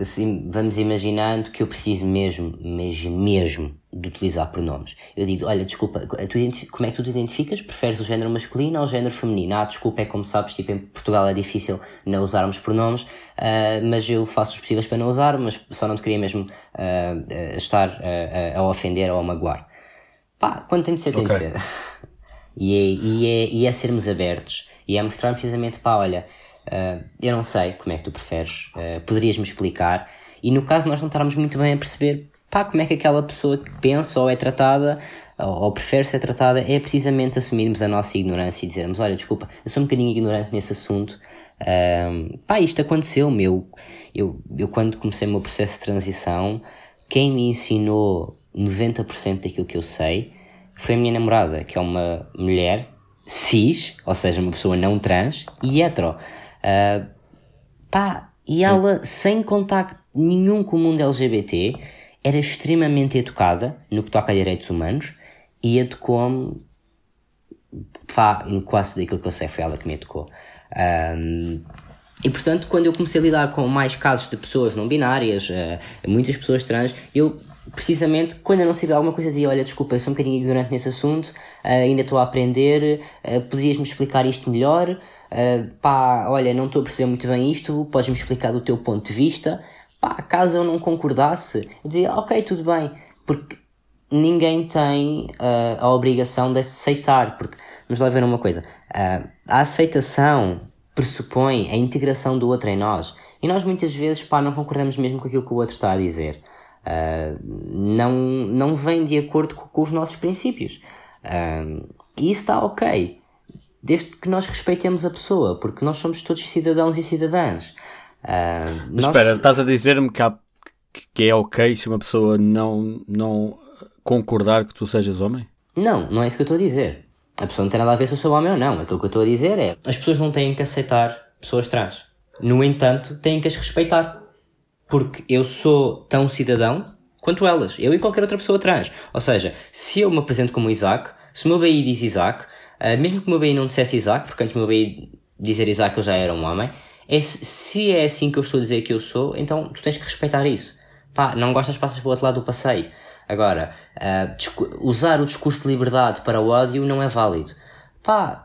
S2: assim, vamos imaginando que eu preciso mesmo, mesmo, mesmo de utilizar pronomes. Eu digo, olha, desculpa, como é que tu te identificas? Preferes o género masculino ou o género feminino? Ah, desculpa, é como sabes, tipo, em Portugal é difícil não usarmos pronomes, uh, mas eu faço os possíveis para não usar, mas só não te queria mesmo uh, estar a ofender ou a magoar. Pá, quando tem de ser, tem okay. de ser. e, é, e, é, e é sermos abertos. E é mostrar precisamente, pá, olha, Uh, eu não sei como é que tu preferes, uh, poderias-me explicar? E no caso nós não estarmos muito bem a perceber pá, como é que aquela pessoa pensa ou é tratada ou, ou prefere ser tratada, é precisamente assumirmos a nossa ignorância e dizermos: Olha, desculpa, eu sou um bocadinho ignorante nesse assunto, uh, pá, isto aconteceu, meu. Eu, eu, quando comecei o meu processo de transição, quem me ensinou 90% daquilo que eu sei foi a minha namorada, que é uma mulher cis, ou seja, uma pessoa não trans e hetero. Uh, pá, e Sim. ela, sem contacto nenhum com o mundo LGBT, era extremamente educada no que toca a direitos humanos e educou-me pá, em quase tudo aquilo que eu sei foi ela que me educou. Um, e portanto, quando eu comecei a lidar com mais casos de pessoas não binárias, uh, muitas pessoas trans, eu precisamente quando eu não sabia alguma coisa dizia: Olha, desculpa, eu sou um bocadinho ignorante nesse assunto, uh, ainda estou a aprender, uh, poderias-me explicar isto melhor? pá, olha, não estou a perceber muito bem isto, podes-me explicar do teu ponto de vista? Pá, caso eu não concordasse, eu dizia: Ok, tudo bem, porque ninguém tem a obrigação de aceitar, porque vamos lá ver uma coisa: a aceitação pressupõe a integração do outro em nós. E nós muitas vezes pá, não concordamos mesmo com aquilo que o outro está a dizer. Uh, não, não vem de acordo com, com os nossos princípios. Uh, e isso está ok. Desde que nós respeitemos a pessoa, porque nós somos todos cidadãos e cidadãs.
S1: Uh, Mas nós... espera, estás a dizer-me que, que é ok se uma pessoa não, não concordar que tu sejas homem?
S2: Não, não é isso que eu estou a dizer. A pessoa não tem nada a ver se eu sou homem ou não. Aquilo que eu estou a dizer é as pessoas não têm que aceitar pessoas trans. No entanto, têm que as respeitar. Porque eu sou tão cidadão quanto elas. Eu e qualquer outra pessoa trans. Ou seja, se eu me apresento como Isaac, se o meu BI diz Isaac, uh, mesmo que o meu BI não dissesse Isaac, porque antes do meu BI dizer Isaac eu já era um homem, é, se é assim que eu estou a dizer que eu sou, então tu tens que respeitar isso. Pá, não gostas, passas para o outro lado do passeio. Agora, uh, usar o discurso de liberdade para o ódio não é válido. Pá,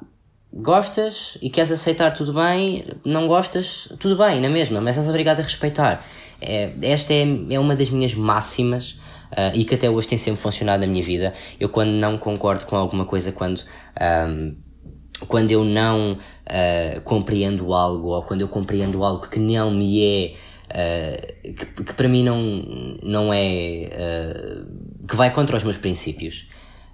S2: gostas e queres aceitar tudo bem, não gostas, tudo bem, na mesma, mas és obrigado a respeitar. É, esta é, é uma das minhas máximas uh, e que até hoje tem sempre funcionado na minha vida. Eu, quando não concordo com alguma coisa, quando. Um, quando eu não uh, compreendo algo ou quando eu compreendo algo que não me é uh, que, que, para mim não, não é. Uh, que vai contra os meus princípios.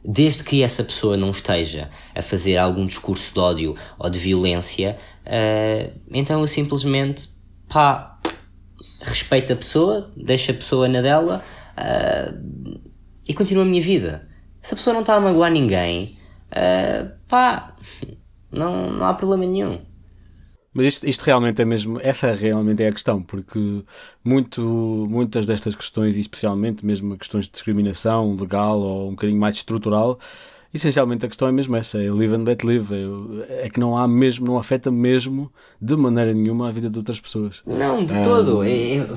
S2: Desde que essa pessoa não esteja a fazer algum discurso de ódio ou de violência, uh, então eu simplesmente, pá, respeito a pessoa, deixo a pessoa na dela e continuo a minha vida. Se a pessoa não está a magoar ninguém, pá, não, não há problema nenhum.
S1: Mas isto, isto, realmente é mesmo, essa realmente é a questão, porque muito, muitas destas questões, e especialmente mesmo questões de discriminação legal ou um bocadinho mais estrutural, essencialmente a questão é mesmo essa, é live and let live, é, é que não há mesmo, não afeta mesmo de maneira nenhuma a vida de outras pessoas.
S2: Não, de um... todo. É, é,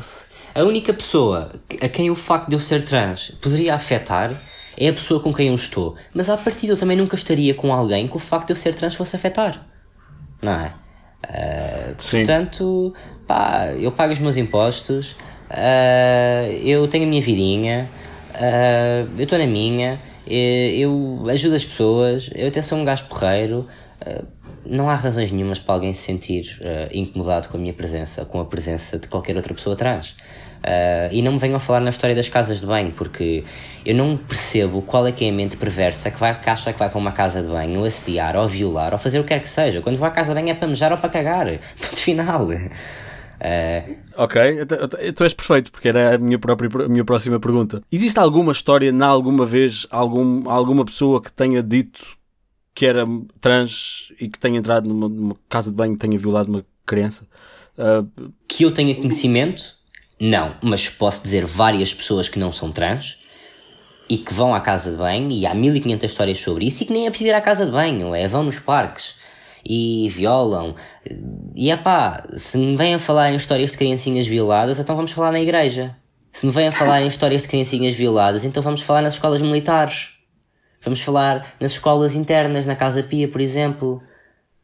S2: a única pessoa a quem o facto de eu ser trans poderia afetar é a pessoa com quem eu estou. Mas a partir eu também nunca estaria com alguém que o facto de eu ser trans fosse afetar. Não é? Uh, portanto, pá, eu pago os meus impostos, uh, eu tenho a minha vidinha, uh, eu estou na minha, eu ajudo as pessoas, eu até sou um gajo porreiro. não há razões nenhumas para alguém se sentir incomodado com a minha presença, com a presença de qualquer outra pessoa trans. Uh, e não me venham falar na história das casas de banho, porque eu não percebo qual é que é a mente perversa que, vai, que acha que vai para uma casa de banho assediar ou violar ou fazer o que quer que seja. Quando vou à casa de banho é para mejar ou para cagar. Ponto final. Uh...
S1: Ok, tu és perfeito, porque era a minha, própria, a minha próxima pergunta. Existe alguma história, na alguma vez, algum, alguma pessoa que tenha dito que era trans e que tenha entrado numa, numa casa de banho e tenha violado uma criança?
S2: Uh... Que eu tenha conhecimento? Não, mas posso dizer várias pessoas que não são trans e que vão à casa de banho e há 1500 histórias sobre isso e que nem é preciso ir à casa de banho, é vão nos parques e violam. E é pá, se me vêm a falar em histórias de criancinhas violadas, então vamos falar na igreja. Se me vêm a falar em histórias de criancinhas violadas, então vamos falar nas escolas militares. Vamos falar nas escolas internas, na Casa Pia, por exemplo.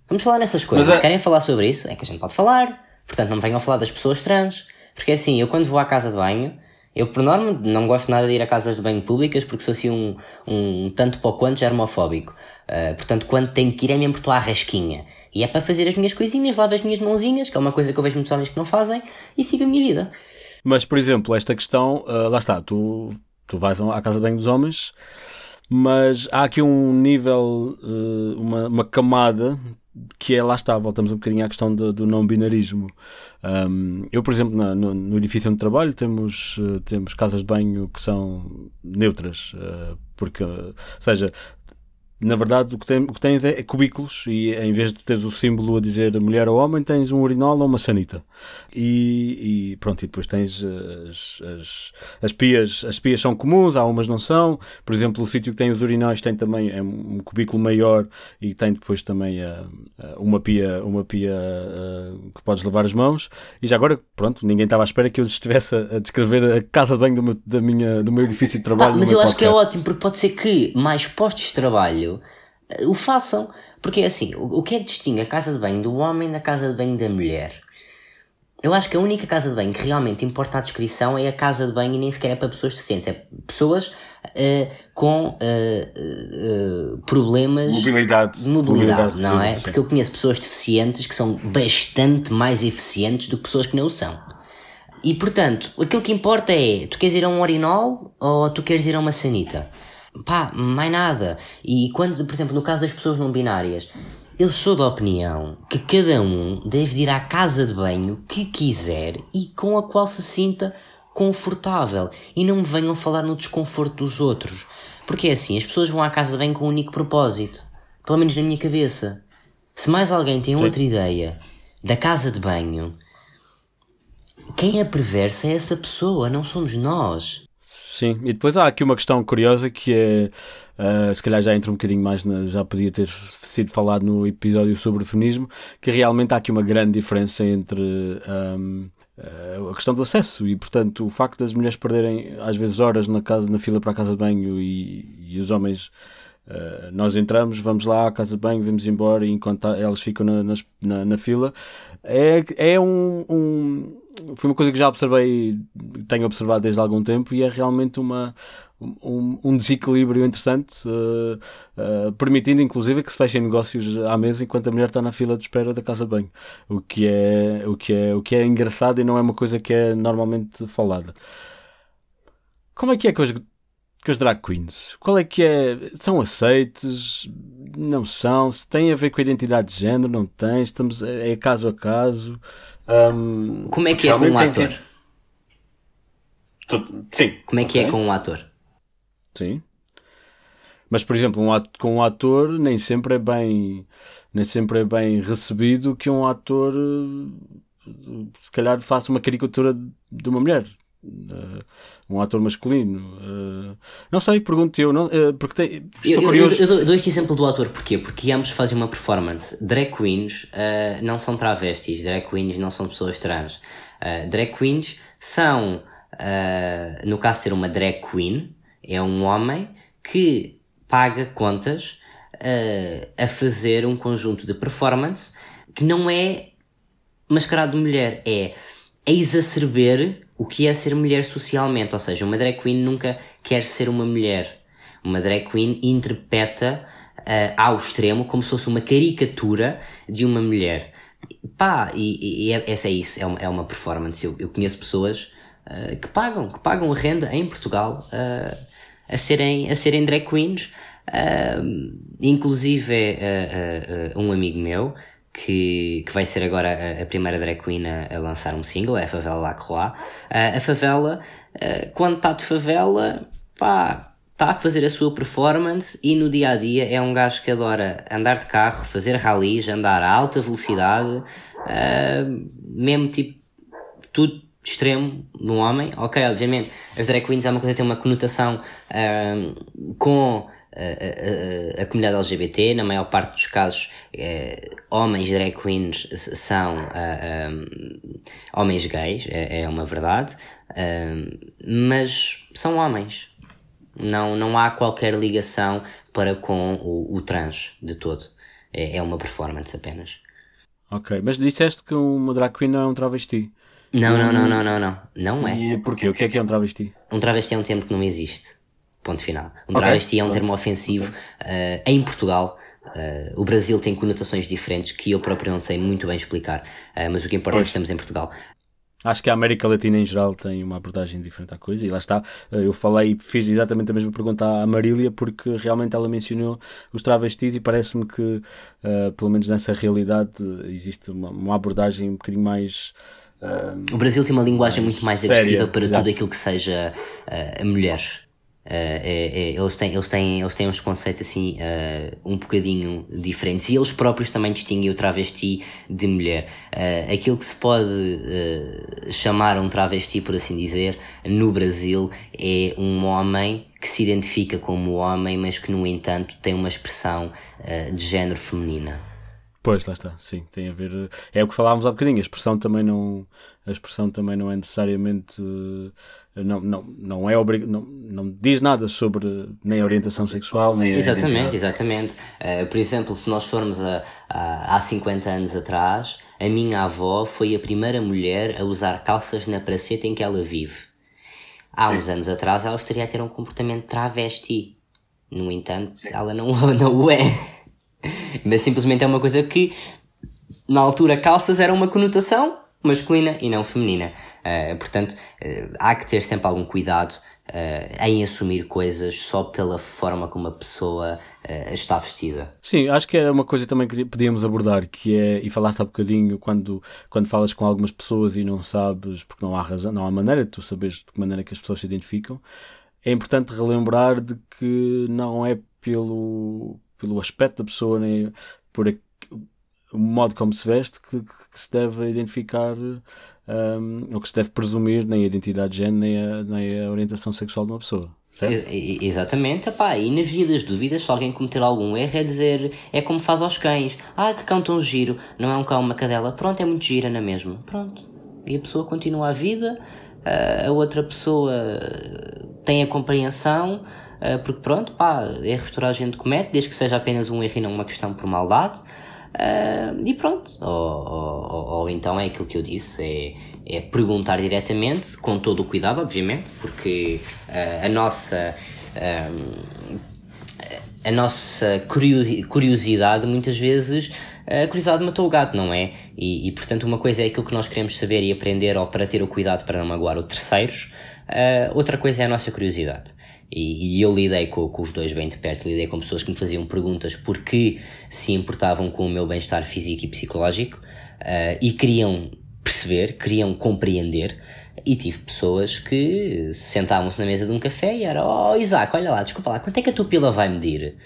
S2: Vamos falar nessas coisas. É- Querem falar sobre isso? É que a gente pode falar. Portanto, não me venham a falar das pessoas trans. Porque assim, eu quando vou à casa de banho, eu por norma não gosto nada de ir a casas de banho públicas porque sou assim um, um tanto para quanto germofóbico. Uh, portanto, quando tenho que ir é mesmo por tua à rasquinha. E é para fazer as minhas coisinhas, lavo as minhas mãozinhas, que é uma coisa que eu vejo muitos homens que não fazem, e sigo a minha vida.
S1: Mas, por exemplo, esta questão, uh, lá está, tu, tu vais à casa de banho dos homens, mas há aqui um nível, uh, uma, uma camada que é, lá está, voltamos um bocadinho à questão do, do não binarismo. Um, eu, por exemplo, na, no, no, edifício onde trabalho, temos, uh, temos casas de banho que são neutras, uh, porque, uh, seja, na verdade, o que, tem, o que tens é, é, cubículos e em vez de teres o símbolo a dizer mulher ou homem, tens um urinol ou uma sanita. E, e pronto, e depois tens as, as, as, pias, as pias são comuns, há umas não são. Por exemplo, o sítio que tem os urinóis tem também é um cubículo maior e tem depois também uh, uma pia, uma pia uh, que podes lavar as mãos. E já agora, pronto, ninguém estava à espera que eu estivesse a, descrever a casa de banho do meu, da minha, do meu edifício de trabalho.
S2: Ah, mas eu acho que é ótimo, porque pode ser que mais postos de trabalho eh, o façam. Porque assim, o, o que é que distingue a casa de banho do homem da casa de banho da mulher? Eu acho que a única casa de banho que realmente importa a descrição é a casa de banho e nem sequer é para pessoas deficientes. É pessoas uh, com uh, uh, problemas
S1: mobilidade.
S2: de mobilidade, mobilidade não é? Sim. Porque eu conheço pessoas deficientes que são bastante mais eficientes do que pessoas que não o são. E portanto, aquilo que importa é, tu queres ir a um urinol ou tu queres ir a uma sanita? Pá, mais nada. E quando, por exemplo, no caso das pessoas não binárias, eu sou da opinião que cada um deve ir à casa de banho que quiser e com a qual se sinta confortável. E não me venham falar no desconforto dos outros. Porque é assim, as pessoas vão à casa de banho com um único propósito. Pelo menos na minha cabeça. Se mais alguém tem Sim. outra ideia da casa de banho, quem é perversa é essa pessoa, não somos nós.
S1: Sim, e depois há aqui uma questão curiosa que é, uh, se calhar já entra um bocadinho mais, na, já podia ter sido falado no episódio sobre o feminismo, que realmente há aqui uma grande diferença entre um, uh, ah, a questão do acesso e, portanto, o facto das mulheres perderem às vezes horas na, casa, na fila para a casa de banho e, e os homens Uh, nós entramos, vamos lá à casa de banho, vamos embora e enquanto elas ficam na, na, na fila. É, é um, um, Foi uma coisa que já observei, tenho observado desde algum tempo e é realmente uma, um, um desequilíbrio interessante, uh, uh, permitindo inclusive que se fechem negócios à mesa enquanto a mulher está na fila de espera da casa de banho. O que é, o que é, o que é engraçado e não é uma coisa que é normalmente falada. Como é que é que que as drag queens? Qual é que é? São aceites? Não são? Se tem a ver com a identidade de género? Não tem? Estamos, é caso a caso? Um,
S2: Como é que é com um ator?
S1: Sim.
S2: Como é que é okay. é com um ator?
S1: Sim. Mas, por exemplo, um ator, com um ator nem sempre é bem nem sempre é bem recebido que um ator se calhar faça uma caricatura de uma mulher. Uh, um ator masculino. Uh, não sei, pergunto eu, não, uh, porque tem,
S2: estou eu, curioso. Eu, eu, dou este exemplo do ator, porquê? Porque ambos fazem uma performance. Drag queens não são travestis, drag queens não são pessoas trans. drag queens são, no caso de ser uma drag queen, é um homem que paga contas a fazer um conjunto de performance que não é mascarado de mulher, é a exacerber o que é ser mulher socialmente, ou seja, uma drag queen nunca quer ser uma mulher. Uma drag queen interpreta uh, ao extremo como se fosse uma caricatura de uma mulher. Pá, e, e é, essa é isso, é uma, é uma performance. Eu, eu conheço pessoas uh, que pagam, que pagam renda em Portugal uh, a, serem, a serem drag queens. inclusive é um amigo meu que, que vai ser agora a, a primeira drag queen a, a, lançar um single, é a Favela Lacroix. Uh, a Favela, uh, quando está de favela, pá, está a fazer a sua performance e no dia a dia é um gajo que adora andar de carro, fazer rallies, andar a alta velocidade, uh, mesmo tipo, tudo extremo no homem. Ok, obviamente, as drag queens é uma coisa que tem uma conotação com a, a, a, comunidade LGBT, na maior parte dos casos, eh, homens drag queens são uh, um, homens gays, é, é uma verdade, uh, mas são homens. Não, não há qualquer ligação para com o, o trans de todo. É, é uma performance apenas.
S1: Ok, mas disseste que uma drag queen não é um travesti.
S2: Não, não, não, não, não, não. Não é.
S1: E porquê? O que é que é um travesti?
S2: Um travesti é um termo que não existe. Ponto final. Um okay. travesti é um termo ofensivo uh, em Portugal. Uh, o Brasil tem conotações diferentes que eu próprio não sei muito bem explicar, uh, mas o que importa pois. é que estamos em Portugal.
S1: Acho que a América Latina em geral tem uma abordagem diferente à coisa e lá está. Eu falei, fiz exatamente a mesma pergunta à Marília porque realmente ela mencionou os travestis e parece-me que, uh, pelo menos nessa realidade, existe uma, uma abordagem um bocadinho mais.
S2: Uh, o Brasil tem uma linguagem muito mais séria, agressiva para exato. tudo aquilo que seja uh, a mulher é, é, eles, têm, eles, têm, eles têm uns conceitos assim uh, um bocadinho diferentes e eles próprios também distinguem o travesti de mulher. Uh, aquilo que se pode uh, chamar um travesti, por assim dizer, no Brasil é um homem que se identifica como homem, mas que no entanto tem uma expressão de género feminina.
S1: Pois, lá está, sim, tem a ver. É o que falávamos há bocadinho, a expressão também não, a expressão também não é necessariamente. Não, não, não, é obrig, não, não diz nada sobre nem a orientação sexual, nem a
S2: Exatamente, exatamente. Uh, por exemplo, se nós formos a, a, há 50 anos atrás, a minha avó foi a primeira mulher a usar calças na praceta em que ela vive. Há sim. uns anos atrás ela estaria a ter um comportamento travesti. No entanto, sim. ela não, não o é. Mas simplesmente é uma coisa que, na altura, calças era uma conotação masculina e não feminina. Uh, portanto, uh, há que ter sempre algum cuidado uh, em assumir coisas só pela forma como a pessoa está vestida.
S1: Sim, acho que era uma coisa também que podíamos abordar, que é, e falaste há bocadinho, quando, quando falas com algumas pessoas e não sabes, porque não há razão, não há maneira de tu saberes de que maneira que as pessoas se identificam, é importante relembrar de que não é pelo pelo aspecto da pessoa, nem por o modo como se veste, que, que se deve identificar um, ou que se deve presumir nem a identidade de género, nem a, nem a orientação sexual de uma pessoa. Certo?
S2: Exatamente, epá, e na via das dúvidas, se alguém cometer algum erro, é dizer, é como faz aos cães: ah, que cão tão giro, não é um cão, uma cadela, pronto, é muito gira na mesma, pronto. E a pessoa continua a vida, a outra pessoa tem a compreensão, uh, porque pronto, pá, erros toda a gente comete, desde que seja apenas um erro e não uma questão por maldade. Uh, e pronto, ou, ou, ou, então é aquilo que eu disse, é, é perguntar diretamente, com todo o cuidado, obviamente, porque uh, a nossa. a nossa curiosidade muitas vezes a curiosidade matou o gato, não é? E, e, portanto uma coisa é aquilo que nós queremos saber e aprender ou para ter o cuidado para não magoar os terceiros, uh, outra coisa é a nossa curiosidade. E, e, eu lidei com, com, os dois bem de perto, lidei com pessoas que me faziam perguntas porque se importavam com o meu bem-estar físico e psicológico uh, e queriam perceber, queriam compreender. E tive pessoas que sentavam-se na mesa de um café e era: Oh, Isaac, olha lá, desculpa lá, quanto é que a tua pila vai medir?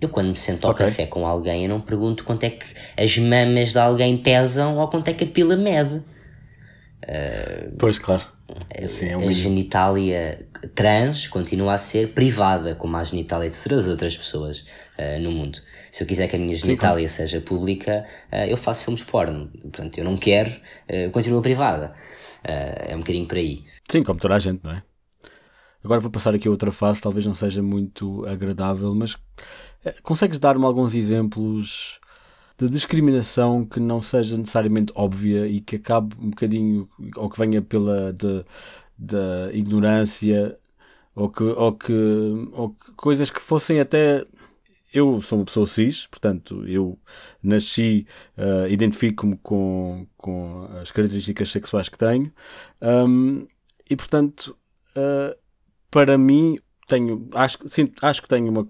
S2: Eu, quando me sento ao okay. café com alguém, eu não pergunto quanto é que as mamas de alguém pesam ou quanto é que a pila mede.
S1: Uh, pois, claro.
S2: Sim, é um a genitália trans continua a ser privada, como a genitália de todas as outras pessoas uh, no mundo. Se eu quiser que a minha genitália Sim, seja pública, uh, eu faço filmes porno. Portanto, eu não quero, uh, continua privada. é um bocadinho por aí.
S1: Sim, como toda a gente, não é? Agora vou passar aqui a outra fase, talvez não seja muito agradável, mas consegues dar-me alguns exemplos de discriminação que não seja necessariamente óbvia e que acabe um bocadinho, ou que venha pela de, da ignorância, ou que, ou, que, ou que coisas que fossem até eu sou uma pessoa cis, portanto, eu nasci, uh, identifico-me com, com as características sexuais que tenho, um, e portanto, uh, para mim, tenho, acho, sim, acho que tenho uma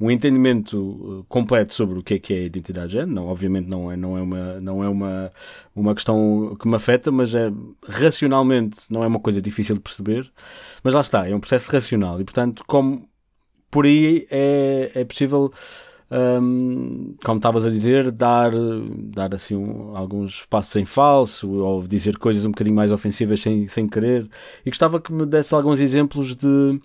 S1: um entendimento eh, completo sobre o que é que é identidade de género. Não, obviamente não é, não é, uma, não é uma, uma questão que me afeta, mas é racionalmente não é uma coisa difícil de perceber. Mas lá está, é um processo racional e, portanto, como por aí é, é possível. Um, como estavas a dizer, dar, dar assim um, alguns passos em falso ou dizer coisas um bocadinho mais ofensivas sem, sem querer. E gostava que me desse alguns exemplos de,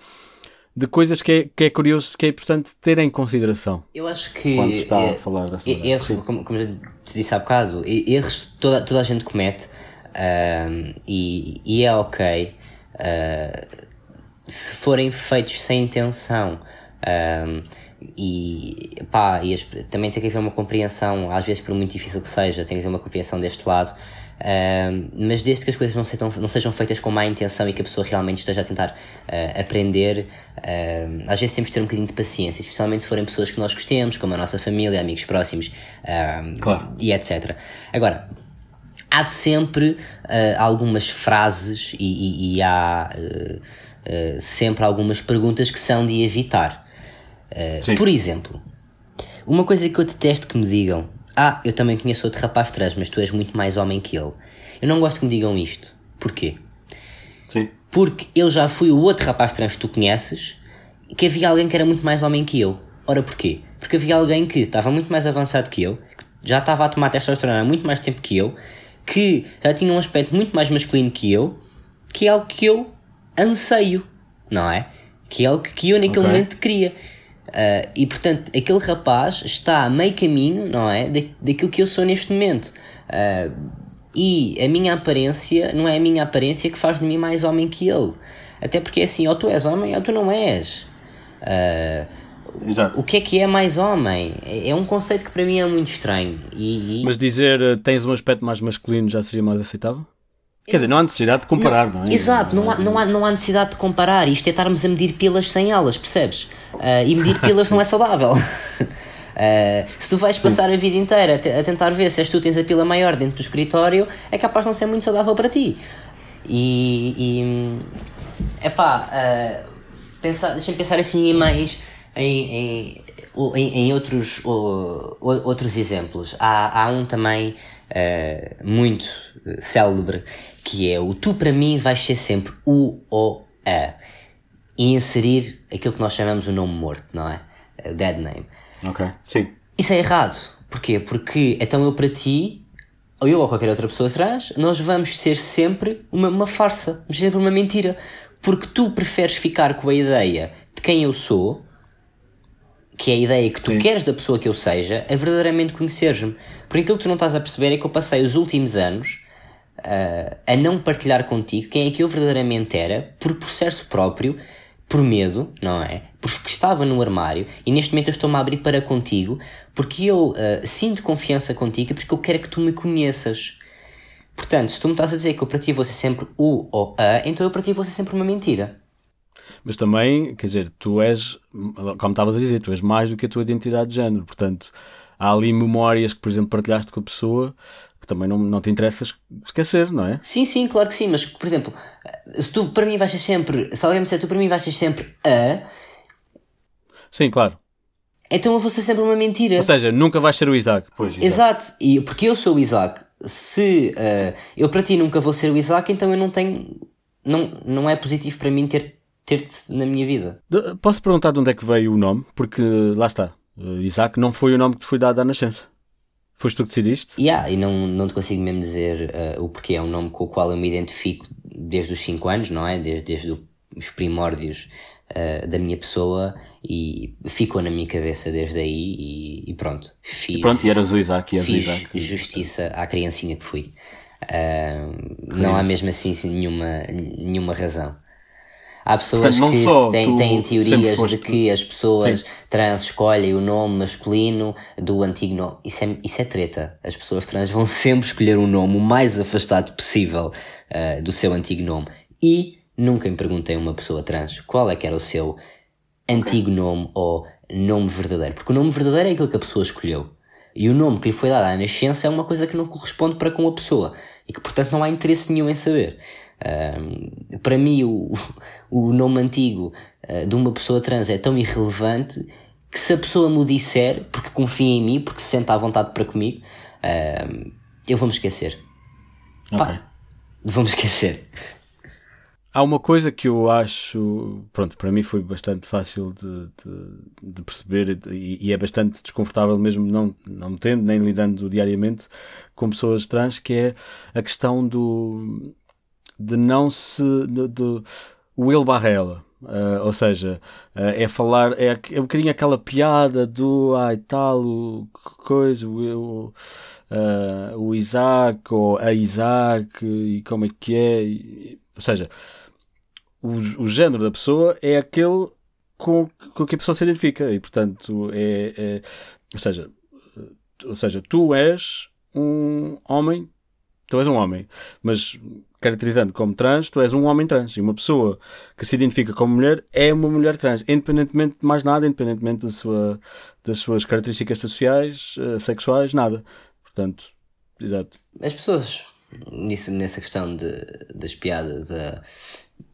S1: de coisas que é, que é curioso, que é importante ter em consideração.
S2: Eu acho que.
S1: Quando está é, a falar dessa
S2: Erros, como, como eu te disse há bocado, erros toda, toda a gente comete uh, e, e é ok uh, se forem feitos sem intenção. Uh, e pá, e também tem que haver uma compreensão, às vezes por muito difícil que seja, tem que haver uma compreensão deste lado Uh, mas desde que as coisas não sejam, não sejam feitas com má intenção e que a pessoa realmente esteja a tentar uh, aprender, uh, às vezes temos de ter um bocadinho de paciência, especialmente se forem pessoas que nós gostemos, como a nossa família, amigos próximos claro. e etc. Agora, há sempre ah, algumas frases e, e, e há sempre algumas perguntas que são de evitar. por exemplo, uma coisa que eu detesto que me digam ah, eu também conheço outro rapaz trans, mas tu és muito mais homem que ele. Eu não gosto que me digam isto. Porquê?
S1: Sim.
S2: Porque eu já fui o outro rapaz trans que tu conheces, que havia alguém que era muito mais homem que eu. Ora, porquê? Porque havia alguém que estava muito mais avançado que eu, que já estava a tomar testosterona há muito mais tempo que eu, que já tinha um aspecto muito mais masculino que eu, que é algo que eu anseio, não é? Que é algo que eu naquele okay. momento queria. Uh, e portanto, aquele rapaz está a meio caminho, não é? Da, daquilo que eu sou neste momento. Uh, e a minha aparência não é a minha aparência que faz de mim mais homem que ele. Até porque é assim, ou tu és homem ou tu não és. Uh, Exato. O que é que é mais homem? É, é um conceito que para mim é muito estranho. E,
S1: e... Mas dizer tens um aspecto mais masculino já seria mais aceitável? Quer dizer, não há necessidade de comparar, não, não é?
S2: Exato, não há, não, há, não há necessidade de comparar. Isto é estarmos a medir pilas sem elas, percebes? Uh, e medir pilas não é saudável. Uh, se tu vais passar a vida inteira a, tentar ver se és tu tens a pila maior dentro do escritório, é capaz de não ser muito saudável para ti. E. e epá, uh, pensar, deixa-me pensar assim mais em, em, em, em outros, uh, outros exemplos. Há, há um também uh, muito célebre que é o tu para mim vais ser sempre o ou a e inserir aquilo que nós chamamos o nome morto, não é? O dead name.
S1: Ok, sim.
S2: Isso é errado. Porquê? Porque então eu para ti, ou eu ou qualquer outra pessoa trans, nós vamos ser sempre uma, uma farsa, sempre uma mentira. Porque tu preferes ficar com a ideia de quem eu sou, que é a ideia que tu sim. queres da pessoa que eu seja, a verdadeiramente conheceres-me. Porque aquilo que tu não estás a perceber é que eu passei os últimos anos uh, a não partilhar contigo quem é que eu verdadeiramente era, por processo próprio, por medo, não é? Porque estava no armário e neste momento eu estou-me a abrir para contigo porque eu uh, sinto confiança contigo e porque eu quero que tu me conheças. Portanto, se tu me estás a dizer que eu para ti vou ser sempre o ou a, então eu para ti vou ser sempre uma mentira.
S1: Mas também, quer dizer, tu és, como estavas a dizer, tu és mais do que a tua identidade de género. Portanto, há ali memórias que, por exemplo, partilhaste com a pessoa que também não, não te interessa esquecer, não é?
S2: Sim, sim, claro que sim, mas por exemplo, se tu para mim vais ser sempre, se alguém me disser tu para mim vais ser sempre a.
S1: Sim, claro.
S2: Então eu vou ser sempre uma mentira.
S1: Ou seja, nunca vais ser o Isaac.
S2: Pois, exato. exato. E porque eu sou o Isaac, se uh, eu para ti nunca vou ser o Isaac, então eu não tenho. Não, não é positivo para mim ter, ter-te na minha vida.
S1: De, posso perguntar de onde é que veio o nome? Porque lá está. Uh, Isaac não foi o nome que te foi dado à nascença. Foste tu que decidiste?
S2: Yeah, e não, não te consigo mesmo dizer uh, o porquê. É um nome com o qual eu me identifico desde os 5 anos, não é? Desde, desde os primórdios uh, da minha pessoa e ficou na minha cabeça desde aí e, e pronto.
S1: Fiz, e pronto, e eras o Isaac,
S2: e fiz Isaac. justiça à criancinha que fui. Uh, não há mesmo assim nenhuma, nenhuma razão. Há pessoas Portanto, que têm, têm teorias foste... de que as pessoas Sim. trans escolhem o nome masculino do antigo nome. Isso é, isso é treta. As pessoas trans vão sempre escolher um nome o mais afastado possível uh, do seu antigo nome. E nunca me perguntei a uma pessoa trans qual é que era o seu antigo nome ou nome verdadeiro. Porque o nome verdadeiro é aquilo que a pessoa escolheu. E o nome que lhe foi dado à nascença é uma coisa que não corresponde para com a pessoa. E que, portanto, não há interesse nenhum em saber. Uh, para mim, o, o nome antigo uh, de uma pessoa trans é tão irrelevante que se a pessoa me o disser, porque confia em mim, porque se sente à vontade para comigo, uh, eu vou-me esquecer. Okay. Pá, vou-me esquecer.
S1: Há uma coisa que eu acho, pronto, para mim foi bastante fácil de, de, de perceber e, e, é bastante desconfortável mesmo não, não tendo nem lidando diariamente com pessoas trans, que é a questão do de não se. De, o ele barra ela. Uh, ou seja, uh, é falar, é, é um bocadinho aquela piada do ai tal, o coisa, o, uh, o Isaac ou a Isaac e como é que é. E, ou seja, o, o género da pessoa é aquele com, com que a pessoa se identifica e portanto é, é ou seja, ou seja, tu és um homem, tu és um homem, mas caracterizando como trans, tu és um homem trans. E uma pessoa que se identifica como mulher é uma mulher trans, independentemente de mais nada, independentemente da sua, das suas características sociais, uh, sexuais, nada. Portanto, exato.
S2: As pessoas, nisso, nessa questão de, das piadas, uh,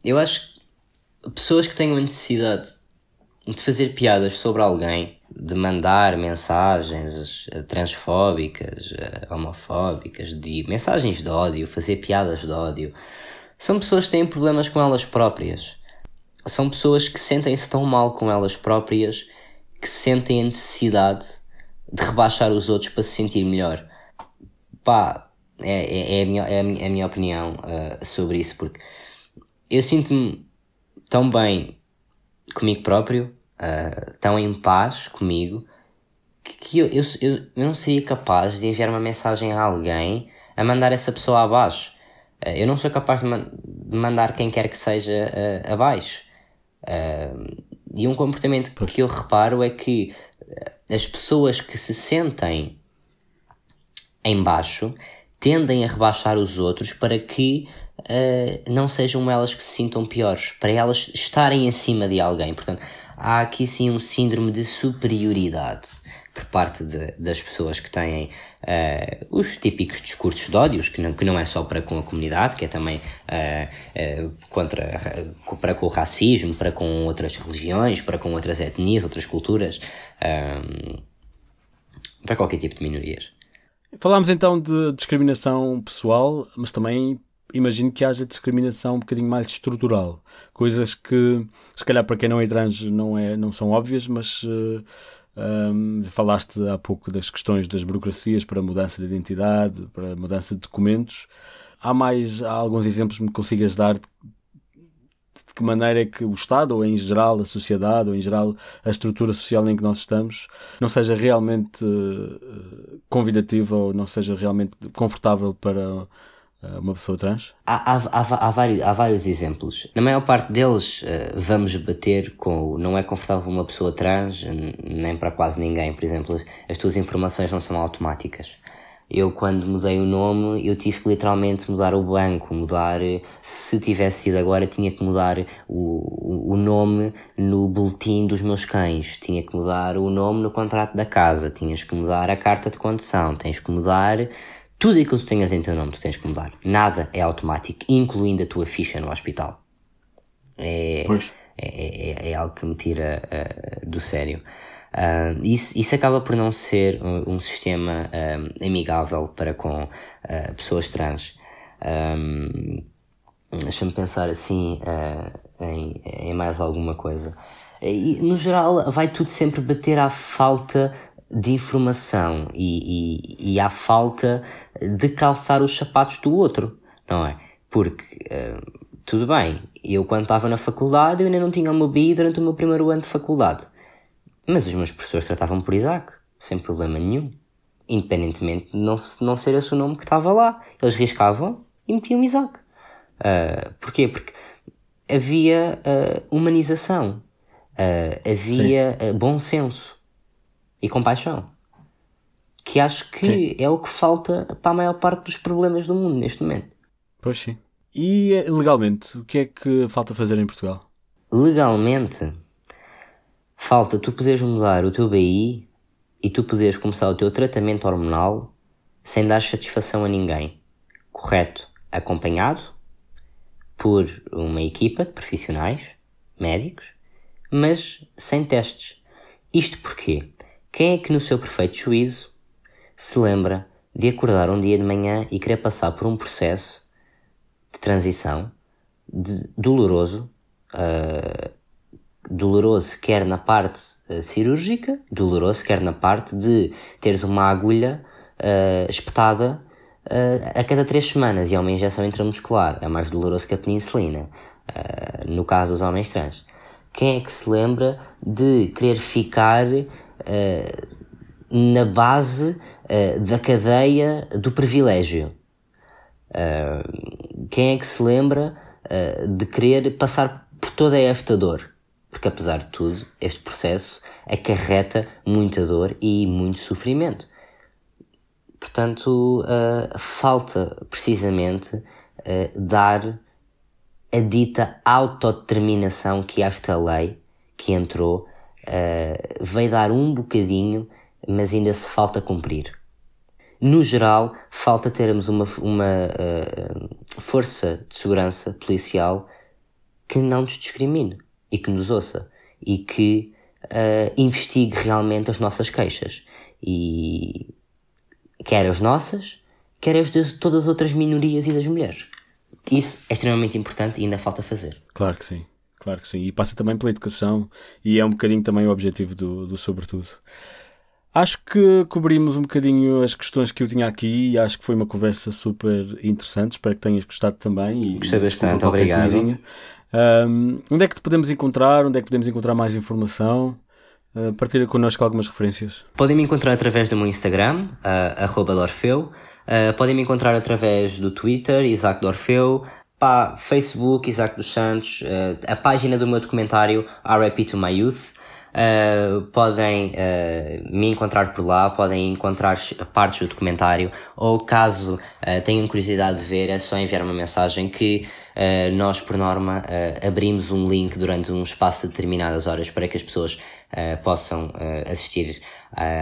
S2: eu acho que pessoas que tenham a necessidade de fazer piadas sobre alguém, de mandar mensagens transfóbicas, homofóbicas, de mensagens de ódio, fazer piadas de ódio, são pessoas que têm problemas com elas próprias. São pessoas que sentem-se tão mal com elas próprias que sentem a necessidade de rebaixar os outros para se sentir melhor. Pá, é, é, é, a, minha, é a, minha, é a minha opinião uh, sobre isso, porque eu sinto-me tão bem comigo próprio, uh, tão em paz comigo, que eu, eu, eu, não seria capaz de enviar uma mensagem a alguém a mandar essa pessoa abaixo. Uh, eu não sou capaz de, man de, mandar quem quer que seja uh, abaixo. e um comportamento que eu reparo é que as pessoas que se sentem em baixo tendem a rebaixar os outros para que uh, não sejam elas que se sintam piores, para elas estarem acima de alguém. Portanto, há aqui sim um síndrome de superioridade por parte de, das pessoas que têm uh, os típicos discursos de ódios, que não, que não é só para com a comunidade, que é também uh, uh, contra, para com o racismo, para com outras religiões, para com outras etnias, outras culturas, para qualquer tipo de minorias.
S1: Falámos então de discriminação pessoal, mas também imagino que haja discriminação um bocadinho mais estrutural. Coisas que, se calhar, para quem não é trans não, é, não são óbvias, mas uh, um, falaste há pouco das questões das burocracias para mudança de identidade, para mudança de documentos. Há mais há alguns exemplos que me consigas dar de, de que maneira é que o Estado, ou em geral a sociedade, ou em geral a estrutura social em que nós estamos, não seja realmente uh, convidativa ou não seja realmente confortável para eh, uma pessoa trans?
S2: Há, há, há, há, vários, há vários exemplos. Na maior parte deles, uh, vamos bater com não é confortável uma pessoa trans, nem para quase ninguém. Por exemplo, as tuas informações não são automáticas. Eu, quando mudei o nome, eu tive que literalmente mudar o banco, mudar. Se tivesse sido agora, tinha que mudar o, o nome no boletim dos meus cães, tinha que mudar o nome no contrato da casa, tinhas que mudar a carta de condução, tens que mudar tudo aquilo que tu tenhas em teu nome, tu tens que mudar. Nada é automático, incluindo a tua ficha no hospital. É, é, é, é, algo que me tira uh, do sério. Uh, isso, isso acaba por não ser um, um sistema um, amigável para com uh, pessoas trans. Um, Deixa-me pensar assim em, em mais alguma coisa. E, no geral, vai tudo sempre bater à falta de informação e, e, e à falta de calçar os sapatos do outro, não é? Porque, uh, tudo bem, eu quando estava na faculdade eu ainda não tinha uma BI durante o meu primeiro ano de faculdade. Mas os meus professores tratavam por Isaac, sem problema nenhum. Independentemente de não, não ser esse o nome que estava lá. Eles riscavam e metiam Isaac. Uh, porquê? Porque havia uh, humanização, uh, havia bom senso e compaixão. Que acho que sim. é o que falta para a maior parte dos problemas do mundo neste momento.
S1: Pois sim. E eh, legalmente, o que é que falta fazer em Portugal?
S2: Legalmente, falta tu poderes mudar o teu BI e tu poderes começar o teu tratamento hormonal sem dar satisfação a ninguém. Correto? Acompanhado por uma equipa de profissionais, médicos, mas sem testes. Isto porquê? Quem é que, no seu perfeito juízo, se lembra de acordar um dia de manhã e querer passar por um processo de transição de, doloroso, uh, doloroso quer na parte uh, cirúrgica, doloroso quer na parte de teres uma agulha uh, espetada a cada três semanas e é uma injeção intramuscular, é mais doloroso que a penicilina, no caso dos homens trans. Quem é que se lembra de querer ficar na base uh, da cadeia do privilégio. Uh, quem é que se lembra de querer passar por toda esta dor? Porque, apesar de tudo, este processo acarreta muita dor e muito sofrimento. Portanto, falta precisamente dar a dita autodeterminação que esta lei que entrou uh, veio dar um bocadinho, mas ainda se falta cumprir. No geral, falta termos uma, uma uh, força de segurança policial que não nos discrimine e que nos ouça e que uh, investigue realmente as nossas queixas. E quer as nossas, quer as de todas as outras minorias e das mulheres. isso é extremamente importante e ainda falta fazer.
S1: Claro que sim, claro que sim. E passa também pela educação e é um bocadinho também o objetivo do, do Sobretudo. Acho que cobrimos um bocadinho as questões que eu tinha aqui e acho que foi uma conversa super interessante. Espero que tenhas gostado também. E,
S2: Gostei bastante, obrigado.
S1: Um, onde é que te podemos encontrar? Onde é que podemos encontrar mais informação? Uh, partilha connosco algumas referências.
S2: Podem me encontrar através do meu Instagram, uh, Dorfeu. Uh, podem me encontrar através do Twitter, Isaac Dorfeu. Pá, Facebook, Isaac dos Santos. Uh, a página do meu documentário, RIP to My Youth. Uh, podem uh, me encontrar por lá, podem encontrar partes do documentário, ou caso uh, tenham curiosidade de ver, é só enviar uma mensagem que nós, por norma, abrimos um link durante um espaço de determinadas horas para que as pessoas possam assistir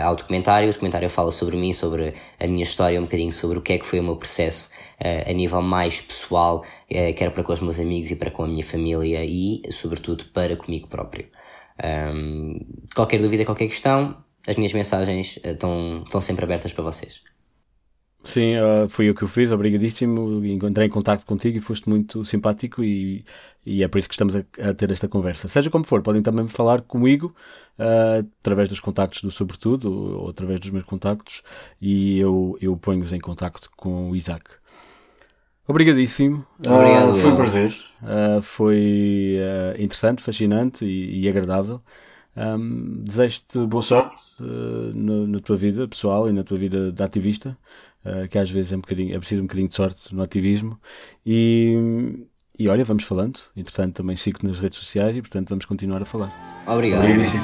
S2: ao documentário. O documentário fala sobre mim, sobre a minha história, um bocadinho sobre o que é que foi o meu processo a nível mais pessoal, quer para com os meus amigos e para com a minha família e, sobretudo, para comigo próprio. Um, qualquer dúvida, qualquer questão, as minhas mensagens estão, estão sempre abertas para vocês.
S1: Sim, uh, foi o que eu fiz, obrigadíssimo. Encontrei em contato contigo e foste muito simpático e, e é por isso que estamos a, a, ter esta conversa. Seja como for, podem também falar comigo uh, através dos contactos do Sobretudo ou, ou, através dos meus contactos e eu, eu ponho-os em contacto com o Isaac. Obrigadíssimo.
S2: Obrigado. Uh,
S1: foi um prazer. Uh, foi uh, interessante, fascinante e, e agradável. Um, Desejo-te boa sorte na, na, tua vida pessoal e na tua vida de ativista, que às vezes é, um bocadinho, é preciso um bocadinho de sorte no ativismo. E, e olha, vamos falando. Entretanto, também sigo nas redes sociais e, portanto, vamos continuar a falar.
S2: Obrigado. Obrigadíssimo.